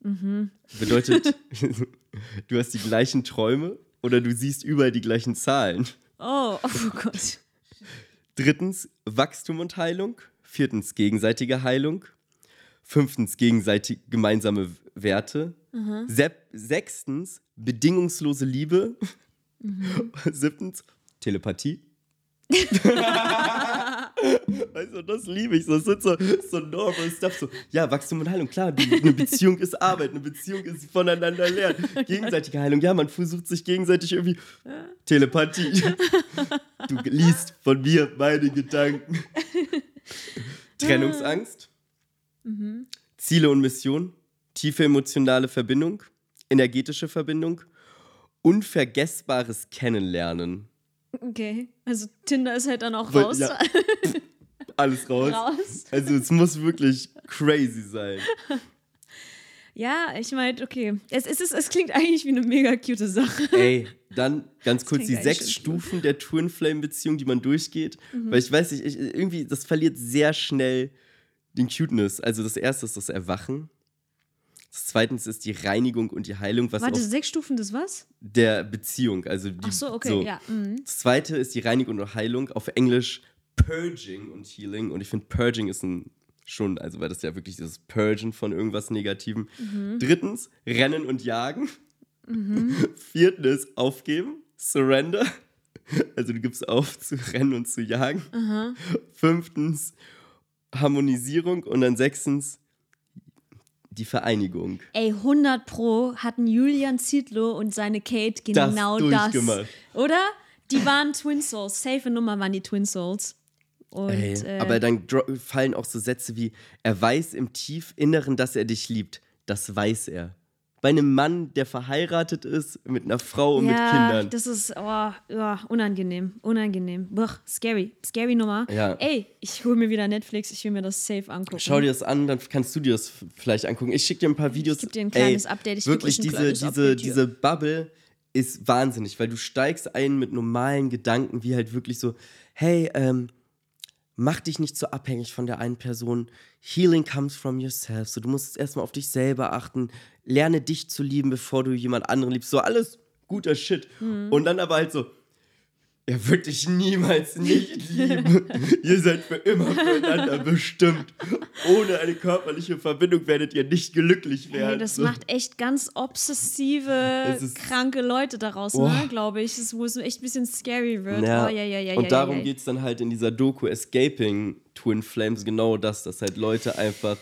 Mhm. Bedeutet, du hast die gleichen Träume oder du siehst überall die gleichen Zahlen. Oh, oh Gott. Drittens Wachstum und Heilung. Viertens gegenseitige Heilung. Fünftens gegenseitig gemeinsame Werte. Sep- Sechstens bedingungslose Liebe. Siebtens Telepathie. weißt du, das liebe ich. so. Das sind so, so normal Stuff. So, ja, Wachstum und Heilung, klar. Die, eine Beziehung ist Arbeit, eine Beziehung ist voneinander lernen. Gegenseitige Heilung, ja, man versucht sich gegenseitig irgendwie. Telepathie. Du liest von mir meine Gedanken. Trennungsangst. Ziele und Mission. Tiefe emotionale Verbindung. Energetische Verbindung. Unvergessbares Kennenlernen. Okay, also Tinder ist halt dann auch Weil- raus. ja. Alles raus. raus. Also es muss wirklich crazy sein. Ja, ich meine, okay. Es, es, ist, es klingt eigentlich wie eine mega cute Sache. Ey, dann ganz kurz die sechs. Stufen der Twin Flame Beziehung, die man durchgeht. Mhm. Weil ich weiß nicht, ich, irgendwie, das verliert sehr schnell den Cuteness. Also das erste ist das Erwachen. Das zweite ist die Reinigung und die Heilung, was Warte, sechs Stufen des was? der Beziehung, also die, Ach so, okay, ja. Mhm. Das zweite ist die Reinigung und Heilung, auf Englisch Purging und Healing. Und ich finde, Purging ist ein schon, also weil das ja wirklich dieses Purgen von irgendwas Negativem. Mhm. Drittens, Rennen und Jagen. Viertens, Aufgeben, Surrender. Also du gibst auf zu rennen und zu jagen. Fünftens, Harmonisierung. Und dann sechstens, die Vereinigung. Ey, 100 Pro hatten Julian Zietlow und seine Kate Das genau das. durchgemacht. Oder? Die waren Twin Souls. Safe Nummer waren die Twin Souls. Und, Ey, äh, aber dann fallen auch so Sätze wie, er weiß im Tiefinneren, dass er dich liebt. Das weiß er. Bei einem Mann, der verheiratet ist, mit einer Frau und ja, mit Kindern. das ist oh, oh, unangenehm. Unangenehm. Buch, scary. Scary Nummer. Ja. Ey, ich hole mir wieder Netflix. Ich will mir das safe angucken. Schau dir das an, dann kannst du dir das vielleicht angucken. Ich schicke dir ein paar Videos. geb dir ein kleines Update. Ich wirklich, diese, diese, diese Bubble ist wahnsinnig, weil du steigst ein mit normalen Gedanken, wie halt wirklich so, hey, ähm, mach dich nicht so abhängig von der einen Person. Healing comes from yourself. So, du musst erstmal auf dich selber achten. Lerne dich zu lieben, bevor du jemand anderen liebst. So, alles guter Shit. Mhm. Und dann aber halt so, er wird dich niemals nicht lieben. ihr seid für immer füreinander bestimmt. Ohne eine körperliche Verbindung werdet ihr nicht glücklich werden. Ey, das macht echt ganz obsessive, kranke Leute daraus, Oh. ne, glaube ich. Wo es echt ein bisschen scary wird. Ja. Oh, ja, ja, ja, und darum ja. geht es dann halt in dieser Doku Escaping Twin Flames genau das, dass halt Leute einfach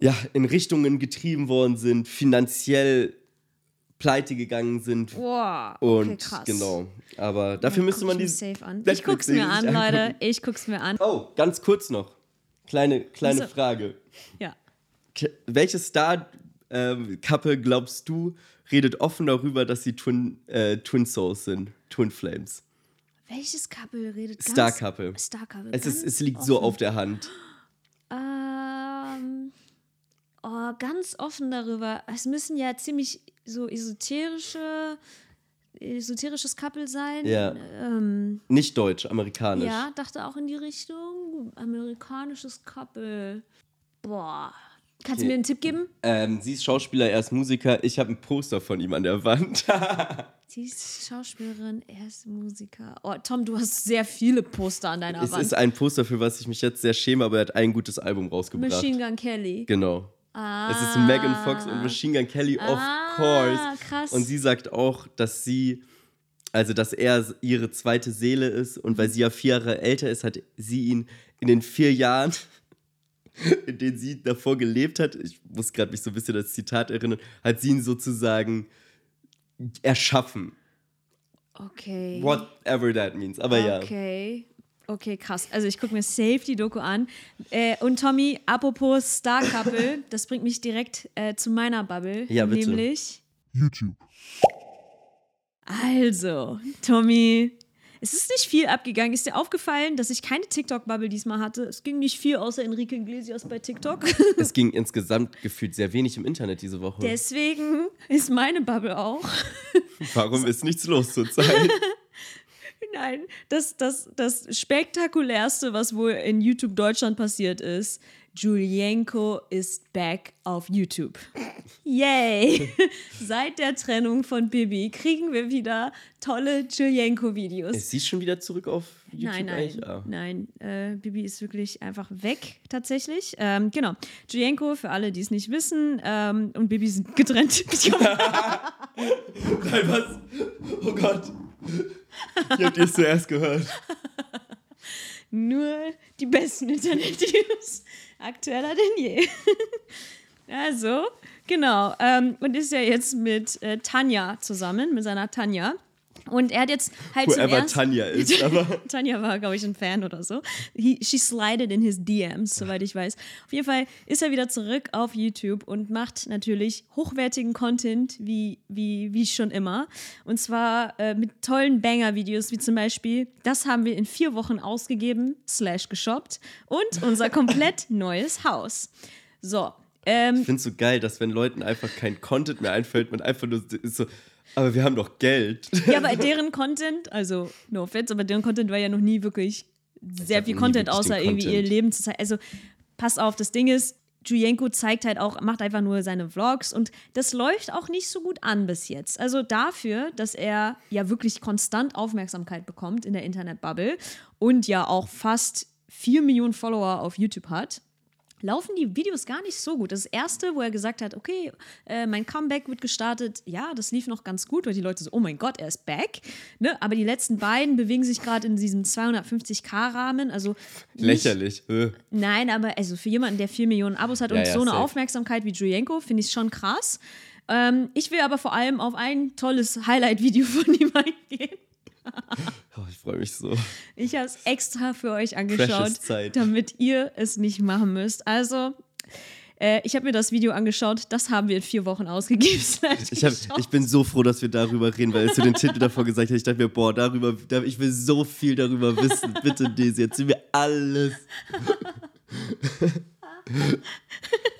ja, in Richtungen getrieben worden sind, finanziell pleite gegangen sind. Boah, okay, Und krass. genau. Aber dafür Ja, müsste man die. Ich guck's mir an, Leute. Ich guck's mir an. Oh, ganz kurz noch. Kleine, kleine Also- Frage. Ja. K welches Star-Couple glaubst du redet offen darüber, dass sie Twin, äh, Twin Souls sind? Twin Flames. Welches Couple redet. Star Couple. Star Couple. Es, ist, es liegt so offen. auf der Hand. Ähm, oh, ganz offen darüber. Es müssen ja ziemlich so esoterische, esoterisches Couple sein. Ja. Ähm, Nicht deutsch, amerikanisch. ja, dachte auch in die Richtung. Amerikanisches Couple. Boah. Kannst du mir einen Tipp geben? Ähm, sie ist Schauspieler, er ist Musiker. Ich habe ein Poster von ihm an der Wand. Sie ist Schauspielerin, er ist Musiker. Oh, Tom, du hast sehr viele Poster an deiner es Wand. ist ein Poster, für was ich mich jetzt sehr schäme, aber er hat ein gutes Album rausgebracht. Machine Gun Kelly. Genau. Es ist Megan Fox und Machine Gun Kelly, of Ah, course. krass. Und sie sagt auch, dass sie, also dass er ihre zweite Seele ist und weil sie ja vier Jahre älter ist, hat sie ihn in den vier Jahren, in denen sie davor gelebt hat, ich muss gerade mich so ein bisschen an das Zitat erinnern, hat sie ihn sozusagen erschaffen. Okay. Whatever that means. Aber ja. Okay. Okay, krass. Also ich gucke mir safe die Doku an. Äh, und Tommy, apropos Star Couple, das bringt mich direkt äh, zu meiner Bubble. Ja, bitte. Nämlich. YouTube. Also, Tommy, es ist nicht viel abgegangen. Ist dir aufgefallen, dass ich keine TikTok-Bubble diesmal hatte? Es ging nicht viel außer Enrique Iglesias bei TikTok. Es ging insgesamt gefühlt sehr wenig im Internet diese Woche. Deswegen ist meine Bubble auch. Warum ist nichts los zurzeit? Nein, das, das, das Spektakulärste, was wohl in YouTube Deutschland passiert ist, Julienko ist back auf YouTube. Yay! Seit der Trennung von Bibi kriegen wir wieder tolle Julienko-Videos. Ist sie schon wieder zurück auf YouTube Nein, nein, eigentlich? Ah. nein. Äh, Bibi ist wirklich einfach weg, tatsächlich. Ähm, genau. Julienko, für alle, die es nicht wissen, ähm, und Bibi sind getrennt. Nein, was? Oh Gott. Ich hab dir zuerst gehört. Nur die besten Internet-News. Aktueller denn je. also, genau. Ähm, und ist ja jetzt mit äh, Tanja zusammen, mit seiner Tanja. Und er hat jetzt halt zum Whoever ersten Tanja ist, aber Tanja war, glaube ich, ein Fan oder so. He, she slided in his DMs, soweit ich weiß. Auf jeden Fall ist er wieder zurück auf YouTube und macht natürlich hochwertigen Content, wie, wie, wie schon immer. Und zwar äh, mit tollen Banger-Videos, wie zum Beispiel, das haben wir in vier Wochen ausgegeben, slash geshoppt, und unser komplett neues Haus. So, ähm, ich finde es so geil, dass wenn Leuten einfach kein Content mehr einfällt, man einfach nur so, aber wir haben doch Geld. Ja, aber deren Content, also no offense, aber deren Content war ja noch nie wirklich sehr viel Content, außer irgendwie ihr Content. Leben zu zeigen. Also pass auf, das Ding ist, Julienko zeigt halt auch, macht einfach nur seine Vlogs und das läuft auch nicht so gut an bis jetzt. Also dafür, dass er ja wirklich konstant Aufmerksamkeit bekommt in der Internetbubble und ja auch fast 4 Millionen Follower auf YouTube hat, laufen die Videos gar nicht so gut. Das erste, wo er gesagt hat, okay, äh, mein Comeback wird gestartet, ja, das lief noch ganz gut, weil die Leute so, oh mein Gott, er ist back. Ne? Aber die letzten beiden bewegen sich gerade in diesem 250k-Rahmen. Also nicht- Lächerlich. Äh. Nein, aber also für jemanden, der 4 Millionen Abos hat Ja, und ja, so eine safe. Aufmerksamkeit wie Julienko, finde ich schon krass. Ähm, ich will aber vor allem auf ein tolles Highlight-Video von ihm eingehen. Oh, ich freue mich so. Ich habe es extra für euch angeschaut, damit ihr es nicht machen müsst. Also, äh, ich habe mir das Video angeschaut. Das haben wir in vier Wochen ausgegeben. Ich, hab, ich bin so froh, dass wir darüber reden, weil als du den Titel davor gesagt hast, ich dachte mir, boah, darüber, da, ich will so viel darüber wissen. Bitte, Daisy, erzähl mir alles.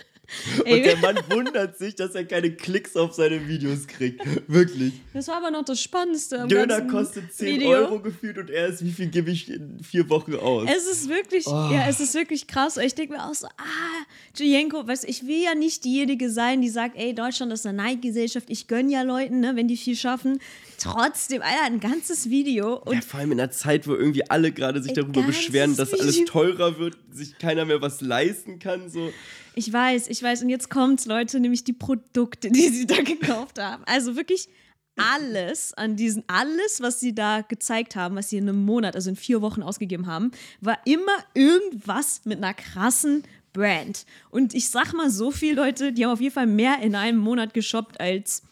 Und der Mann wundert sich, dass er keine Klicks auf seine Videos kriegt. Wirklich. das war aber noch das Spannendste. Am Döner kostet 10 Video. Euro gefühlt und er ist, wie viel gebe ich in vier Wochen aus? Es ist wirklich, Oh. ja, es ist wirklich krass. Ich denke mir auch so, ah, Julienko, weißt ich will ja nicht diejenige sein, die sagt, ey, Deutschland ist eine Neidgesellschaft, ich gönn ja Leuten, ne, wenn die viel schaffen. Trotzdem, Alter, ein ganzes Video und ja, vor allem in einer Zeit, wo irgendwie alle gerade sich darüber beschweren, dass alles teurer wird, sich keiner mehr was leisten kann. So. Ich weiß, ich weiß. Und jetzt kommt's, Leute, nämlich die Produkte, die sie da gekauft haben. Also wirklich alles an diesen, alles, was sie da gezeigt haben, was sie in einem Monat, also in vier Wochen ausgegeben haben, war immer irgendwas mit einer krassen Brand. Und ich sag mal so viel, Leute, die haben auf jeden Fall mehr in einem Monat geshoppt als,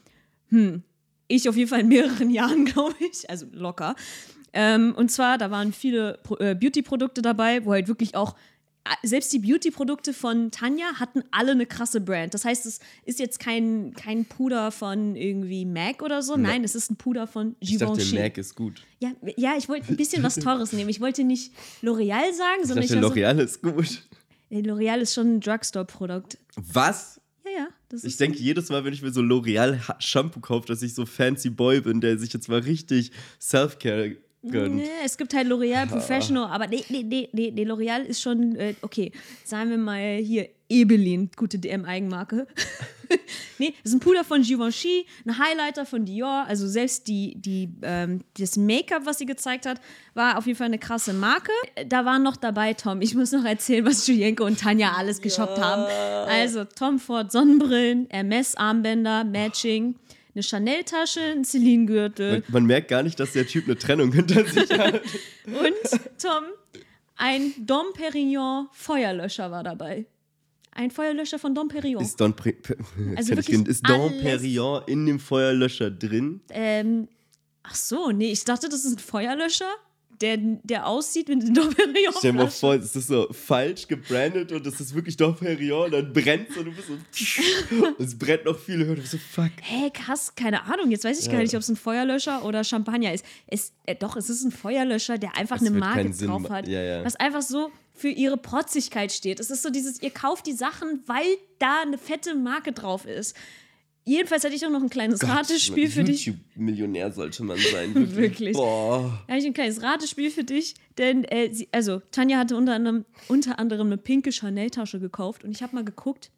hm, ich auf jeden Fall in mehreren Jahren, glaube ich. Also locker. Ähm, und zwar, da waren viele äh, Beauty-Produkte dabei, wo halt wirklich auch selbst die Beauty-Produkte von Tanja hatten alle eine krasse Brand. Das heißt, es ist jetzt kein, kein Puder von irgendwie MAC oder so. Nein, es ist ein Puder von Ich dachte, Givenchy. Mac ist gut. Ja, ja, ich wollte ein bisschen was Teures nehmen. Ich wollte nicht L'Oreal sagen, Ich sondern dachte, ich war so, L'Oreal ist gut. L'Oreal ist schon ein Drugstore-Produkt. Was? Ja, ja. Ich denke jedes Mal, wenn ich mir so L'Oreal Ha- Shampoo kaufe, dass ich so fancy Boy bin, der sich jetzt mal richtig Self-Care gönnt. Nee, es gibt halt L'Oreal Professional, aber nee, nee, nee, nee, nee L'Oreal ist schon, äh, okay, sagen wir mal hier Ebelin, gute DM-Eigenmarke. nee, das ist ein Puder von Givenchy, ein Highlighter von Dior, also selbst die, die, ähm, das Make-up, was sie gezeigt hat, war auf jeden Fall eine krasse Marke. Da waren noch dabei, Tom, ich muss noch erzählen, was Julienko und Tanja alles geshoppt haben. Also Tom Ford Sonnenbrillen, Hermes-Armbänder, Matching, eine Chanel-Tasche, ein Celine-Gürtel. Man, man merkt gar nicht, dass der Typ eine Trennung hinter sich hat. Und Tom, ein Dom Perignon Feuerlöscher war dabei. Ein Feuerlöscher von Dom Perignon. Ist Don, Pre Also wirklich ist alles- Perignon in dem Feuerlöscher drin? Ähm, ach so, nee, ich dachte, das ist ein Feuerlöscher, der, der aussieht wie ein Dom Perignon. Stell dir mal vor, es ist so falsch gebrandet und es ist wirklich Don Perignon und dann brennt es und du bist so. und es brennt noch viel höher. Du bist so, fuck. Hä, krass, keine Ahnung. Jetzt weiß ich gar Ja. nicht, ob es ein Feuerlöscher oder Champagner ist. Es, äh, doch, es ist ein Feuerlöscher, der einfach Es eine Marke drauf hat. ja, ja. Was einfach so für ihre Protzigkeit steht. Es ist so dieses, ihr kauft die Sachen, weil da eine fette Marke drauf ist. Jedenfalls hätte ich auch noch ein kleines Ratespiel für dich. YouTube-Millionär sollte man sein. Wirklich. Wirklich. Boah. Da habe ich ein kleines Ratespiel für dich, denn äh, sie, also Tanja hatte unter anderem, unter anderem eine pinke Chanel-Tasche gekauft und ich habe mal geguckt,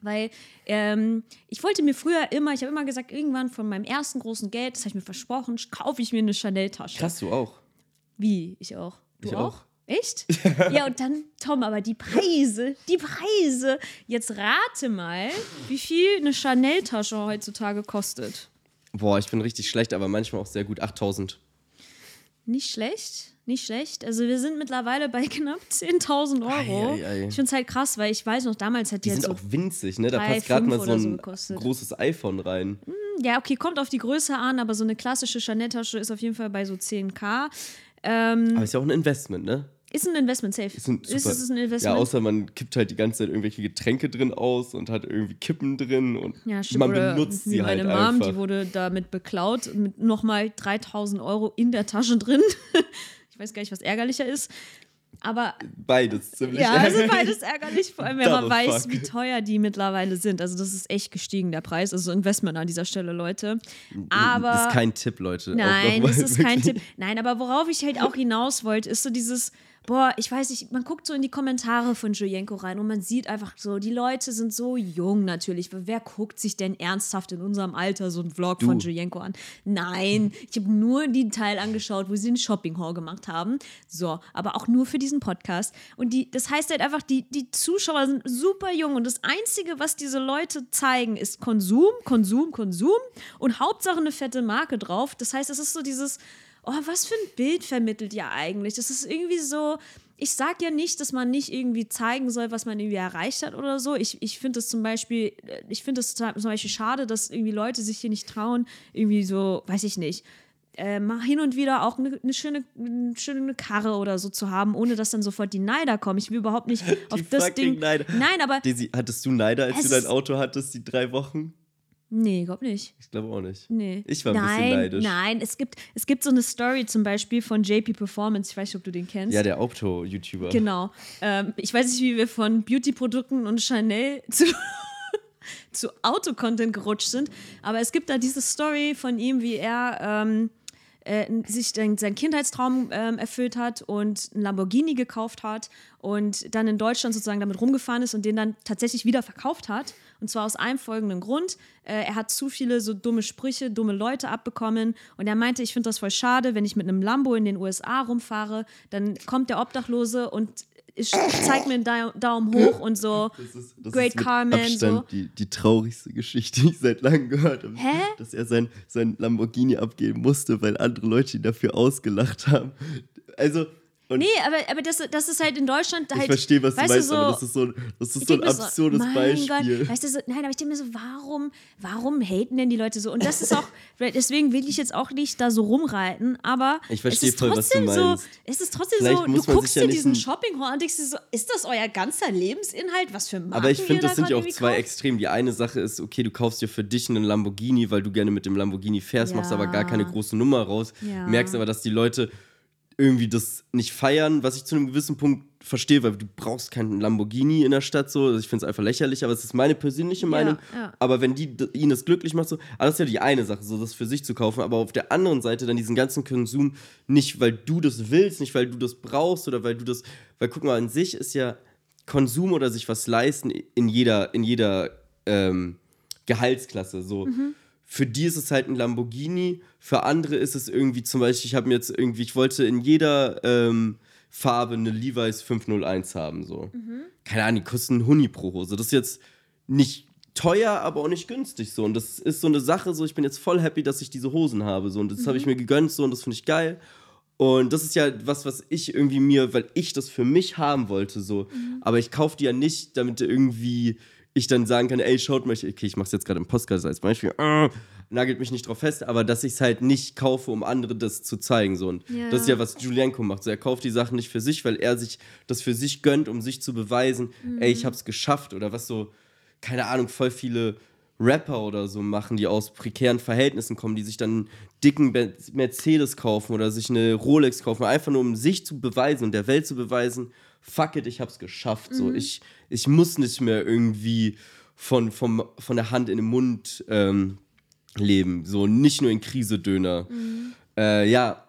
weil ähm, ich wollte mir früher immer, ich habe immer gesagt, irgendwann von meinem ersten großen Geld, das habe ich mir versprochen, kaufe ich mir eine Chanel-Tasche. Krass, du auch. Wie? Ich auch. Du Ich auch? auch. Echt? ja, und dann, Tom, aber die Preise, die Preise. Jetzt rate mal, wie viel eine Chanel-Tasche heutzutage kostet. Boah, ich bin richtig schlecht, aber manchmal auch sehr gut. 8000. Nicht schlecht, nicht schlecht. Also wir sind mittlerweile bei knapp 10.000 Euro. Ei, ei, ei. Ich finde es halt krass, weil ich weiß noch, damals hat die, Die halt sind so, auch winzig, ne? Da drei, passt gerade mal so so ein gekostet. großes iPhone rein. ja, okay, kommt auf die Größe an, aber so eine klassische Chanel-Tasche ist auf jeden Fall bei so 10k. Ähm, Aber ist ja auch ein Investment, ne? Ist ein Investment safe. Ist ein, ist, ist ein Ja, Investment. außer man kippt halt die ganze Zeit irgendwelche Getränke drin aus und hat irgendwie Kippen drin und Ja, man benutzt sie halt meine Mom, einfach. die wurde damit beklaut und mit nochmal 3000 Euro in der Tasche drin. ich weiß gar nicht, was ärgerlicher ist. Aber Beides ziemlich. ja, es ist beides ärgerlich, vor allem wenn man weiß, fuck. wie teuer die mittlerweile sind. Also das ist echt gestiegen, der Preis. Also Investment an dieser Stelle, Leute. Aber ist kein Tipp, Leute. Nein, das ist kein wirklich. Tipp. Nein, aber worauf ich halt auch hinaus wollte, ist so dieses, boah, ich weiß nicht, man guckt so in die Kommentare von Julienko rein und man sieht einfach so, die Leute sind so jung natürlich. Wer guckt sich denn ernsthaft in unserem Alter so einen Vlog von Julienko an? Nein, ich habe nur den Teil angeschaut, wo sie den Shopping Hall gemacht haben. So, aber auch nur für diesen Podcast. Und die, das heißt halt einfach, die, die Zuschauer sind super jung und das Einzige, was diese Leute zeigen, ist Konsum, Konsum, Konsum und Hauptsache eine fette Marke drauf. Das heißt, es ist so dieses, oh, was für ein Bild vermittelt ihr eigentlich? Das ist irgendwie so, ich sag ja nicht, dass man nicht irgendwie zeigen soll, was man irgendwie erreicht hat oder so. Ich, ich finde es zum Beispiel, äh, ich finde es zum Beispiel schade, dass irgendwie Leute sich hier nicht trauen, irgendwie so, weiß ich nicht, äh, mal hin und wieder auch eine ne schöne, eine schöne Karre oder so zu haben, ohne dass dann sofort die Neider kommen. Ich will überhaupt nicht auf das Ding. Neider. Nein, aber. Daisy, hattest du Neider, als du dein Auto hattest, die drei Wochen? Nee, glaub nicht. Ich glaube auch nicht. Nee. Ich war ein nein, bisschen neidisch. Nein, es gibt, es gibt so eine Story zum Beispiel von JP Performance. Ich weiß nicht, ob du den kennst. Ja, der Auto-YouTuber. Genau. Ähm, ich weiß nicht, wie wir von Beauty-Produkten und Chanel zu, zu Autocontent gerutscht sind, aber es gibt da diese Story von ihm, wie er ähm, äh, sich den, seinen Kindheitstraum ähm, erfüllt hat und einen Lamborghini gekauft hat und dann in Deutschland sozusagen damit rumgefahren ist und den dann tatsächlich wieder verkauft hat. Und zwar aus einem folgenden Grund. Äh, er hat zu viele so dumme Sprüche, dumme Leute abbekommen und er meinte, ich finde das voll schade, wenn ich mit einem Lambo in den USA rumfahre, dann kommt der Obdachlose und ich zeigt mir einen Dau- Daumen hoch und so. Das ist, das Great ist mit Car Man, Abstand so. die, die traurigste Geschichte, die ich seit langem gehört habe. Hä? Dass er sein, sein Lamborghini abgeben musste, weil andere Leute ihn dafür ausgelacht haben. Also, und Nee, aber, aber das, das ist halt in Deutschland halt. ich verstehe, was du meinst, so, aber das ist so, ein- das ist so ein absurdes mein Beispiel. Gott, weißt du, so, nein, aber ich denke mir so, warum, warum haten denn die Leute so? Und das ist auch, deswegen will ich jetzt auch nicht da so rumreiten, aber Ich verstehe es ist voll, was du trotzdem meinst. so, es ist trotzdem Vielleicht so, du guckst ja dir nicht diesen ein- Shopping Hall und denkst dir so, ist das euer ganzer Lebensinhalt? Was für Marken Aber ich finde, da das sind ja auch zwei irgendwie Extreme. Die eine Sache ist, okay, du kaufst dir für dich einen Lamborghini, weil du gerne mit dem Lamborghini fährst, machst Ja. aber gar keine große Nummer raus. Ja. Merkst aber, dass die Leute irgendwie das nicht feiern, was ich zu einem gewissen Punkt verstehe, weil du brauchst keinen Lamborghini in der Stadt so. Also ich finde es einfach lächerlich, aber es ist meine persönliche Meinung. ja. Aber wenn die d- ihn das glücklich macht, so, aber das ist ja die eine Sache, so das für sich zu kaufen, aber auf der anderen Seite dann diesen ganzen Konsum nicht, weil du das willst, nicht weil du das brauchst oder weil du das, weil guck mal, an sich ist ja Konsum oder sich was leisten in jeder, in jeder ähm, Gehaltsklasse. So. Für die ist es halt ein Lamborghini, für andere ist es irgendwie zum Beispiel, ich habe mir jetzt irgendwie, ich wollte in jeder ähm, Farbe eine Levi's 501 haben. So. Keine Ahnung, die kosten einen Huni pro Hose. Das ist jetzt nicht teuer, aber auch nicht günstig so. Und das ist so eine Sache, so ich bin jetzt voll happy, dass ich diese Hosen habe. So. Und das habe ich mir gegönnt so und das finde ich geil. Und das ist ja was, was ich irgendwie mir, weil ich das für mich haben wollte, so. Aber ich kaufe die ja nicht, damit irgendwie ich dann sagen kann, ey, schaut mal, ich- okay, ich mach's jetzt gerade im Podcast als Beispiel, äh, nagelt mich nicht drauf fest, aber dass ich es halt nicht kaufe, um andere das zu zeigen, so. Und Ja. das ist ja, was Julienko macht. So, er kauft die Sachen nicht für sich, weil er sich das für sich gönnt, um sich zu beweisen, ey, ich hab's geschafft oder was so, keine Ahnung, voll viele Rapper oder so machen, die aus prekären Verhältnissen kommen, die sich dann einen dicken Mercedes kaufen oder sich eine Rolex kaufen, einfach nur um sich zu beweisen und der Welt zu beweisen, fuck it, ich hab's geschafft. So, ich, ich muss nicht mehr irgendwie von, vom, von der Hand in den Mund ähm, leben. So, nicht nur in Krise-Döner. Äh, ja.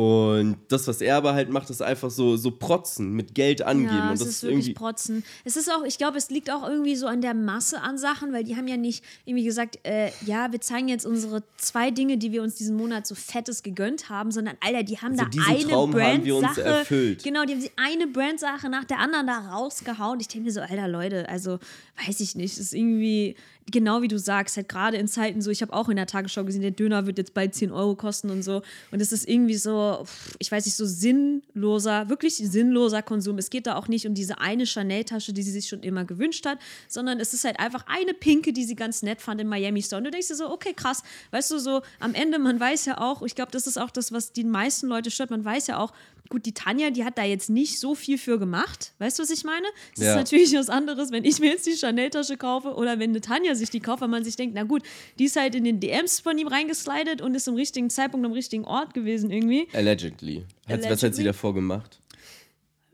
Und das, was er aber halt macht, ist einfach so, so protzen, mit Geld angeben. Ja, und es das ist irgendwie. wirklich protzen. Es ist auch, ich glaube, es liegt auch irgendwie so an der Masse an Sachen, weil die haben ja nicht irgendwie gesagt, äh, ja, wir zeigen jetzt unsere zwei Dinge, die wir uns diesen Monat so fettes gegönnt haben, sondern Alter, die haben Also da eine Traum Brand-Sache. erfüllt. Genau, die haben die eine Brand-Sache nach der anderen da rausgehauen. Ich denke mir so, Alter, Leute, also weiß ich nicht, es ist irgendwie genau wie du sagst, halt gerade in Zeiten so, ich habe auch in der Tagesschau gesehen, der Döner wird jetzt bald 10 Euro kosten und so. Und es ist irgendwie so, ich weiß nicht, so sinnloser, wirklich sinnloser Konsum. Es geht da auch nicht um diese eine Chanel-Tasche, die sie sich schon immer gewünscht hat, sondern es ist halt einfach eine pinke, die sie ganz nett fand in Miami Store. Und du denkst dir so, okay, krass. Weißt du, so am Ende, man weiß ja auch, ich glaube, das ist auch das, was die meisten Leute stört, man weiß ja auch, gut, die Tanja, die hat da jetzt nicht so viel für gemacht. Weißt du, was ich meine? Es Ja. ist natürlich was anderes, wenn ich mir jetzt die Chanel-Tasche kaufe oder wenn eine Tanja sich die kauft, weil man sich denkt, na gut, die ist halt in den DMs von ihm reingeslidet und ist im richtigen Zeitpunkt am richtigen Ort gewesen irgendwie. Allegedly. Hat, Was hat sie Allegedly? davor gemacht?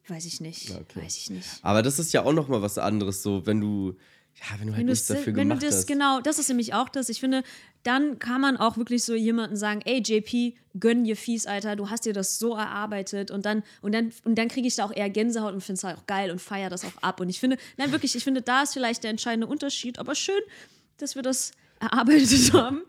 Weiß ich nicht. okay. Weiß ich nicht. Aber das ist ja auch noch mal was anderes, so wenn du, ja, wenn du halt Wenn, nichts dafür wenn du gemacht das, hast. genau, das ist nämlich auch das. Ich finde, dann kann man auch wirklich so jemanden sagen, ey JP, gönn dir fies, Alter, du hast dir das so erarbeitet und dann, und dann, und dann kriege ich da auch eher Gänsehaut und finde es halt auch geil und feiere das auch ab. Und ich finde, nein, wirklich, ich finde, da ist vielleicht der entscheidende Unterschied, aber schön, dass wir das erarbeitet haben.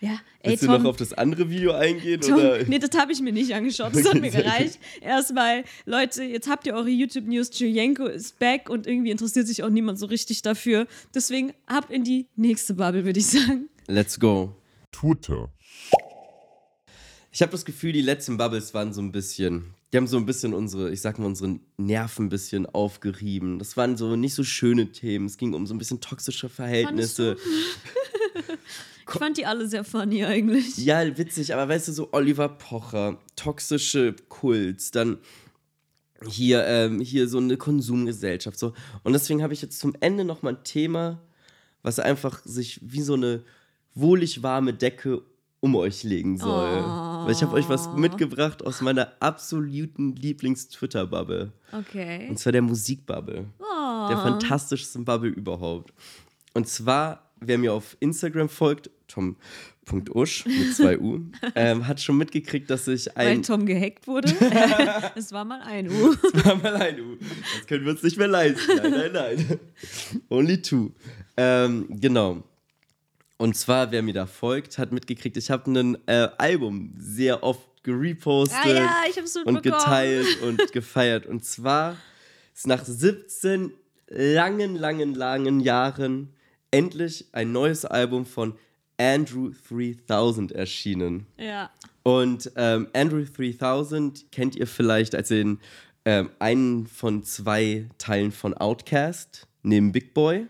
Ja, ey, Willst du Tom, noch auf das andere Video eingehen? Tom, oder? nee, das habe ich mir nicht angeschaut. Das hat mir gereicht. Erstmal, Leute, jetzt habt ihr eure YouTube-News. Julienko ist back und irgendwie interessiert sich auch niemand so richtig dafür. Deswegen ab in die nächste Bubble, würde ich sagen. Let's go. Twitter. Ich habe das Gefühl, die letzten Bubbles waren so ein bisschen, die haben so ein bisschen unsere, ich sag mal, unsere Nerven ein bisschen aufgerieben. Das waren so nicht so schöne Themen. Es ging um so ein bisschen toxische Verhältnisse. Ich fand die alle sehr funny eigentlich. Ja, witzig, aber weißt du, so Oliver Pocher, toxische Kults, dann hier, ähm, hier so eine Konsumgesellschaft. So. Und deswegen habe ich jetzt zum Ende nochmal ein Thema, was einfach sich wie so eine wohlig warme Decke um euch legen soll. Weil ich habe euch was mitgebracht aus meiner absoluten Lieblings-Twitter-Bubble. Okay. Und zwar der Musikbubble. Der fantastischsten Bubble überhaupt. Und zwar, wer mir auf Instagram folgt, tom.usch mit zwei U, ähm, hat schon mitgekriegt, dass ich Weil ein. Tom gehackt wurde. es war mal ein U. War mal ein U. Das können wir uns nicht mehr leisten. Nein, nein, nein. Only two. Ähm, genau. Und zwar, wer mir da folgt, hat mitgekriegt, ich habe ein äh, Album sehr oft gerepostet Ah ja, und geteilt und gefeiert. Und zwar ist nach 17 langen, langen, langen Jahren endlich ein neues Album von Andrew 3000 erschienen. Ja. Und ähm, Andrew 3000 kennt ihr vielleicht als den ähm, einen von zwei Teilen von Outcast, neben Big Boy.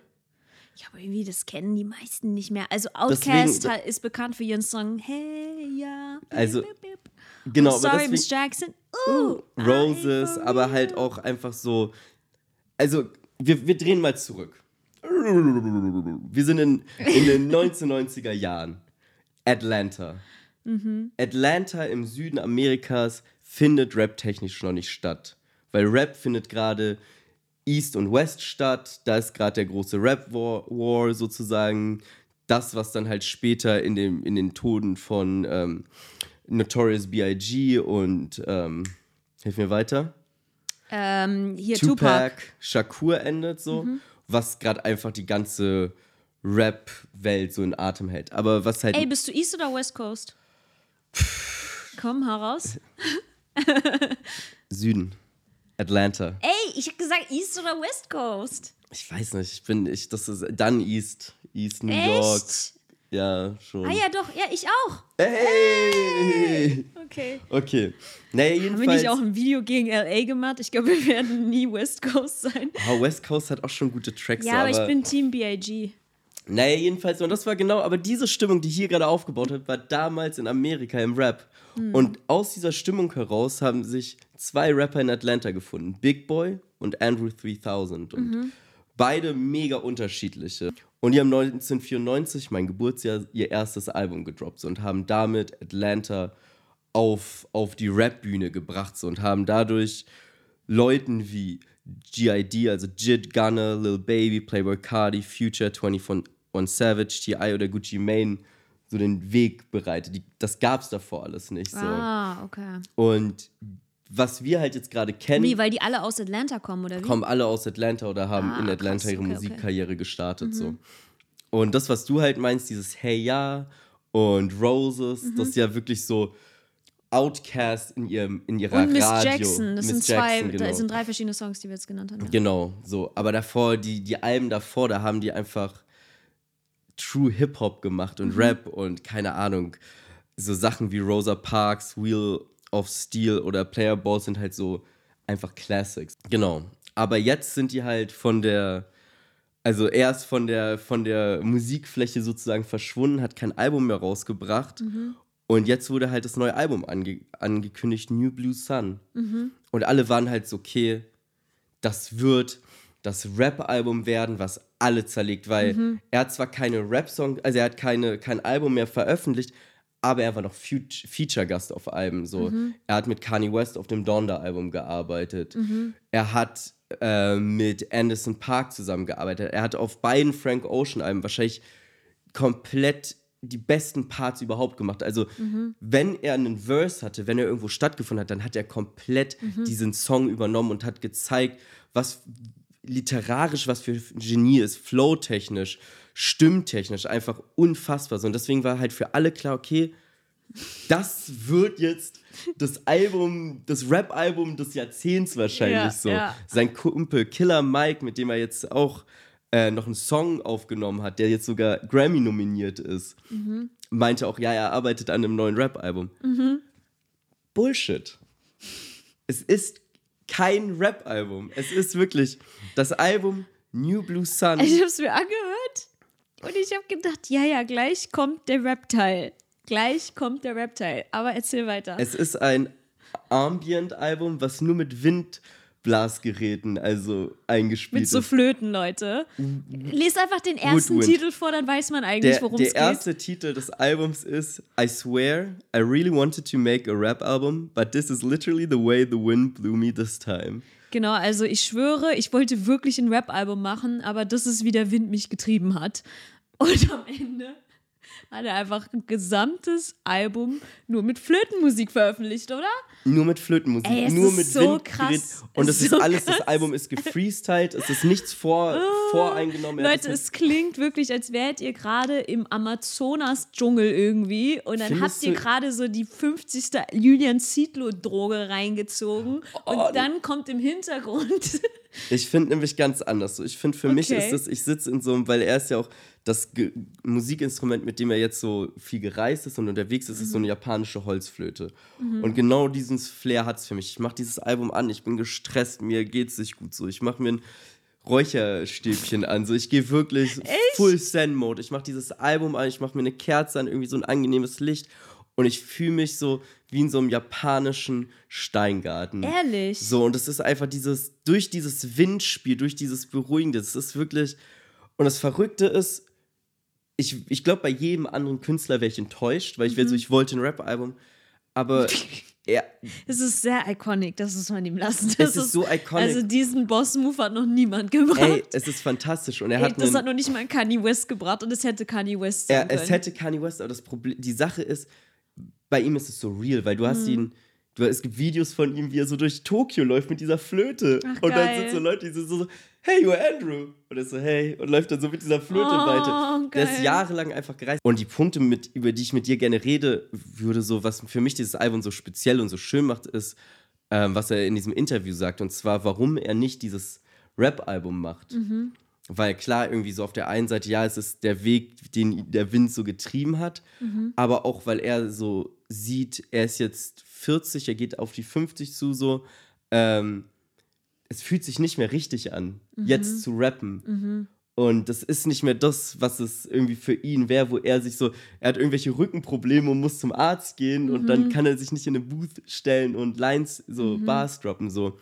Ja, aber irgendwie, das kennen die meisten nicht mehr. Also Deswegen- Outkast hat- ist bekannt für ihren Song Hey, ja. Also, bip, bip. Genau, Sorry, aber Miss deswegen, Jackson. Uh, Roses, aber halt auch einfach so. Also, wir, wir drehen mal zurück. Wir sind in, in den 1990er Jahren. Atlanta. Atlanta im Süden Amerikas findet rap-technisch noch nicht statt. Weil Rap findet gerade East und West statt. Da ist gerade der große Rap-War War sozusagen. Das, was dann halt später in, dem, in den Toten von ähm, Notorious B.I.G. und ähm, hilf mir weiter. Ähm, hier, Tupac, Tupac. Mhm. Shakur endet so, was gerade einfach die ganze Rap-Welt so in Atem hält. Aber was halt Ey, bist du East oder West Coast? Komm, heraus. Süden, Atlanta. Ey, ich hab gesagt East oder West Coast. Ich weiß nicht, ich bin, ich, das ist dann East, East New York. Ja, schon. Ah ja, doch, ja, ich auch. Hey! Okay. Okay. Naja, Haben wir jedenfalls. nicht auch ein Video gegen LA gemacht? Ich glaube, wir werden nie West Coast sein. Oh, West Coast hat auch schon gute Tracks. Ja, aber ich bin Team BIG. Naja, jedenfalls, und das war genau, aber diese Stimmung, die hier gerade aufgebaut hat, war damals in Amerika im Rap. Hm. Und aus dieser Stimmung heraus haben sich zwei Rapper in Atlanta gefunden: Big Boy und Andrew 3000. Und Mhm. Beide mega unterschiedliche. Und die haben 1994, mein Geburtsjahr, ihr erstes Album gedroppt so, und haben damit Atlanta auf, auf die Rap-Bühne gebracht so, und haben dadurch Leuten wie GID, also Jid, Gunner, Lil Baby, Playboy Cardi, Future, 21 Savage, T.I. oder Gucci Mane so den Weg bereitet. Die, das gab's davor alles nicht so. Ah, okay. Und was wir halt jetzt gerade kennen, Wie, weil die alle aus Atlanta kommen, oder wie? kommen alle aus Atlanta oder haben Ah, in Atlanta krass, ihre okay, Mhm. Musikkarriere gestartet. So. Und das, was du halt meinst, dieses Hey Ja und Roses, Mhm. das ist ja wirklich so Outcast in, ihrem, in ihrer Und Miss Radio. Jackson. Das Miss sind zwei, Jackson, da genau. sind drei verschiedene Songs, die wir jetzt genannt haben. Ja. Genau, so. Aber davor, die, die Alben davor, da haben die einfach True Hip-Hop gemacht und Rap und keine Ahnung. So Sachen wie Rosa Parks, Wheel of Steel oder Player Ball sind halt so einfach Classics. Genau. Aber jetzt sind die halt von der, also erst von der, von der Musikfläche sozusagen verschwunden, hat kein Album mehr rausgebracht. Und jetzt wurde halt das neue Album ange angekündigt, New Blue Sun. Und alle waren halt so, okay, das wird das Rap-Album werden, was alle zerlegt, weil er hat zwar keine Rap-Song, also er hat keine, kein Album mehr veröffentlicht, aber er war noch Feature-Gast auf Alben. So. Er hat mit Kanye West auf dem Donda-Album gearbeitet. Er hat äh, mit Anderson Park zusammengearbeitet. Er hat auf beiden Frank Ocean-Alben wahrscheinlich komplett die besten Parts überhaupt gemacht. Also, wenn er einen Verse hatte, wenn er irgendwo stattgefunden hat, dann hat er komplett diesen Song übernommen und hat gezeigt, was literarisch was für ein Genie ist, flowtechnisch, stimmtechnisch, einfach unfassbar. So, und deswegen war halt für alle klar, okay, das wird jetzt das Album, das Rap-Album des Jahrzehnts wahrscheinlich Ja, so. ja. Sein Kumpel Killer Mike, mit dem er jetzt auch äh, noch einen Song aufgenommen hat, der jetzt sogar Grammy nominiert ist, meinte auch, ja, er arbeitet an einem neuen Rap-Album. Bullshit. Es ist kein Rap-Album. Es ist wirklich das Album New Blue Sun. Ich hab's mir angehört und ich hab gedacht, ja, ja, gleich kommt der Rap-Teil. Gleich kommt der Rap-Teil. Aber erzähl weiter. Es ist ein Ambient-Album, was nur mit Windblasgeräten also eingespielt Mit so. Flöten, Leute. Lies einfach den ersten Woodwind. Titel vor, dann weiß man eigentlich, Der, worum der es geht. erste Titel des Albums ist I swear I really wanted to make a rap album, but this is literally the way the wind blew me this time. Genau, also ich schwöre, ich wollte wirklich ein Rap-Album machen, aber das ist, wie der Wind mich getrieben hat. Und am Ende hat er einfach ein gesamtes Album nur mit Flötenmusik veröffentlicht, oder? Nur mit Flötenmusik, Ey, es nur ist mit so Windgerät. krass. Und Es das ist ist so alles, das krass. Album ist gefreestylt, es ist nichts vor, voreingenommen. Er hat Leute, das es klingt wirklich, als wärt ihr gerade im Amazonas-Dschungel irgendwie und dann Findest habt ihr gerade so die 50. Julian Zietlow-Droge reingezogen Oh, und dann kommt im Hintergrund Ich finde nämlich ganz anders. So, ich finde, für mich Okay. ist es, ich sitze in so einem, weil er ist ja auch das Ge Musikinstrument, mit dem er jetzt so viel gereist ist und unterwegs ist, ist so eine japanische Holzflöte. Und genau diesen Flair hat es für mich. Ich mache dieses Album an, ich bin gestresst, mir geht es nicht gut so. Ich mache mir ein Räucherstäbchen an. So, ich gehe wirklich Full Zen-Mode. Ich mache dieses Album an, ich mache mir eine Kerze an, irgendwie so ein angenehmes Licht. Und ich fühle mich so wie in so einem japanischen Steingarten. Ehrlich? So, und es ist einfach dieses, durch dieses Windspiel, durch dieses Beruhigende, es ist wirklich, und das Verrückte ist, ich, ich glaube, bei jedem anderen Künstler wäre ich enttäuscht, weil ich wäre so, ich wollte ein Rap-Album, aber er, Es ist sehr iconic, das muss man ihm lassen. Das ist so iconic. Also diesen Boss-Move hat noch niemand gebracht. ey, es ist fantastisch und er Ey, hat das einen, hat noch nicht mal Kanye West gebracht und es hätte Kanye West sein er, können. es hätte Kanye West, aber das Problem, die Sache ist, bei ihm ist es so real, weil du Mhm. hast ihn, du, es gibt Videos von ihm, wie er so durch Tokio läuft mit dieser Flöte. Ach, und dann geil. sind so Leute, die sind so, hey, you're Andrew. Und er ist so, hey, und läuft dann so mit dieser Flöte Oh, weiter. Der ist geil. jahrelang einfach gereist. Und die Punkte, mit, über die ich mit dir gerne rede, würde so, was für mich dieses Album so speziell und so schön macht, ist, ähm, was er in diesem Interview sagt. Und zwar, warum er nicht dieses Rap-Album macht. Mhm. Weil klar, irgendwie so auf der einen Seite, ja, es ist der Weg, den der Wind so getrieben hat, aber auch, weil er so sieht, er ist jetzt 40, er geht auf die 50 zu, so, ähm, es fühlt sich nicht mehr richtig an, jetzt zu rappen. Und das ist nicht mehr das, was es irgendwie für ihn wäre, wo er sich so, er hat irgendwelche Rückenprobleme und muss zum Arzt gehen und dann kann er sich nicht in eine Booth stellen und Lines, so Bars droppen, so.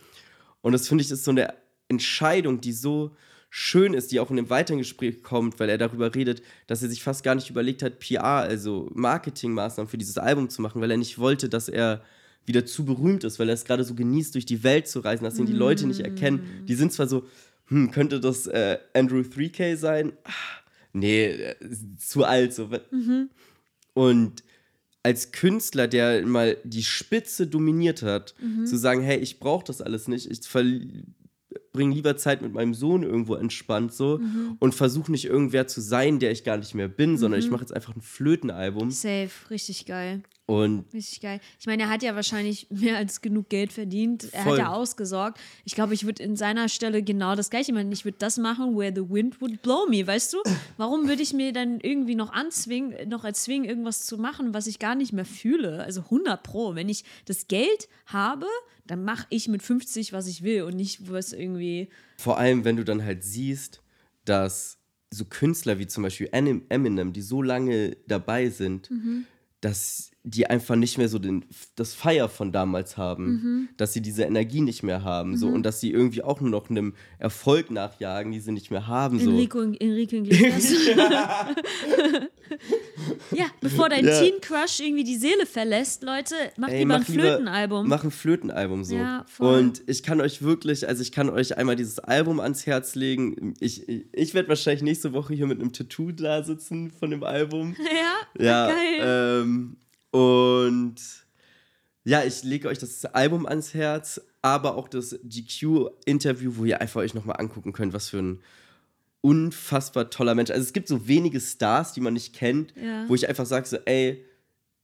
Und das finde ich ist so eine Entscheidung, die so schön ist, die auch in dem weiteren Gespräch kommt, weil er darüber redet, dass er sich fast gar nicht überlegt hat, PR, also Marketingmaßnahmen für dieses Album zu machen, weil er nicht wollte, dass er wieder zu berühmt ist, weil er es gerade so genießt, durch die Welt zu reisen, dass ihn die Leute nicht erkennen. Die sind zwar so, hm, könnte das äh, Andrew 3K sein? Ah, nee, äh, zu alt. So. Und als Künstler, der mal die Spitze dominiert hat, zu sagen, hey, ich brauche das alles nicht, ich verbringe lieber Zeit mit meinem Sohn irgendwo entspannt so und versuche nicht irgendwer zu sein, der ich gar nicht mehr bin, sondern ich mache jetzt einfach ein Flötenalbum Safe, richtig geil. und Richtig geil. Ich meine, er hat ja wahrscheinlich mehr als genug Geld verdient. Er Voll. hat ja ausgesorgt. Ich glaube, ich würde in seiner Stelle genau das gleiche machen. Ich würde das machen, where the wind would blow me, weißt du? Warum würde ich mir dann irgendwie noch anzwingen, noch erzwingen, irgendwas zu machen, was ich gar nicht mehr fühle? Also 100 pro. Wenn ich das Geld habe, dann mache ich mit 50, was ich will und nicht, was irgendwie. vor allem, wenn du dann halt siehst, dass so Künstler wie zum Beispiel Eminem, die so lange dabei sind, dass die einfach nicht mehr so den, das Feier von damals haben, dass sie diese Energie nicht mehr haben so, und dass sie irgendwie auch nur noch einem Erfolg nachjagen, die sie nicht mehr haben. So. Enrico, Enrico Iglesias. ja, bevor dein Ja. Teen Crush irgendwie die Seele verlässt, Leute, macht Ey, lieber ein mach lieber- Flötenalbum. Mach ein Flötenalbum so. Ja, und ich kann euch wirklich, also ich kann euch einmal dieses Album ans Herz legen. Ich, ich, ich werde wahrscheinlich nächste Woche hier mit einem Tattoo da sitzen von dem Album. ja, Ja, geil. ähm, und ja, ich lege euch das Album ans Herz, aber auch das GQ-Interview, wo ihr einfach euch nochmal angucken könnt, was für ein unfassbar toller Mensch. Also es gibt so wenige Stars, die man nicht kennt, Ja. wo ich einfach sage so, ey,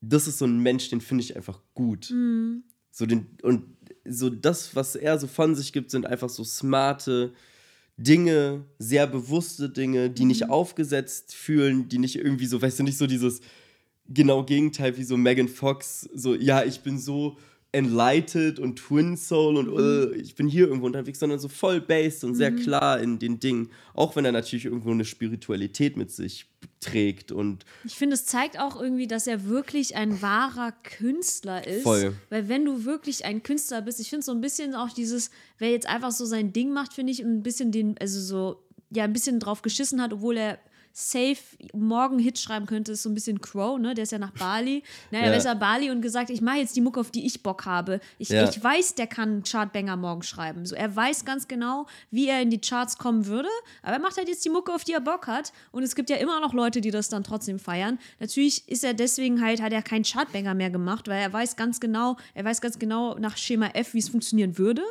das ist so ein Mensch, den finde ich einfach gut. Mhm. So den, und so das, was er so von sich gibt, sind einfach so smarte Dinge, sehr bewusste Dinge, die Mhm. nicht aufgesetzt fühlen, die nicht irgendwie so, weißt du, nicht so dieses genau Gegenteil wie so Megan Fox, so, ja, ich bin so enlightened und Twin Soul und Mhm. äh, ich bin hier irgendwo unterwegs, sondern so voll based und sehr klar in den Dingen, auch wenn er natürlich irgendwo eine Spiritualität mit sich trägt und Ich finde, es zeigt auch irgendwie, dass er wirklich ein wahrer Künstler ist. Voll. Weil wenn du wirklich ein Künstler bist, ich finde so ein bisschen auch dieses, wer jetzt einfach so sein Ding macht, finde ich, und ein bisschen den, also so, ja, ein bisschen drauf geschissen hat, obwohl er safe morgen Hit schreiben könnte, ist so ein bisschen Crow, ne? Der ist ja nach Bali. Naja, Ja. er ist ja Bali und gesagt, ich mache jetzt die Mucke, auf die ich Bock habe. Ich, Ja. ich weiß, der kann Chartbanger morgen schreiben. So, er weiß ganz genau, wie er in die Charts kommen würde, aber er macht halt jetzt die Mucke, auf die er Bock hat. Und es gibt ja immer noch Leute, die das dann trotzdem feiern. Natürlich ist er deswegen halt, hat er keinen Chartbanger mehr gemacht, weil er weiß ganz genau, er weiß ganz genau nach Schema F, wie es funktionieren würde.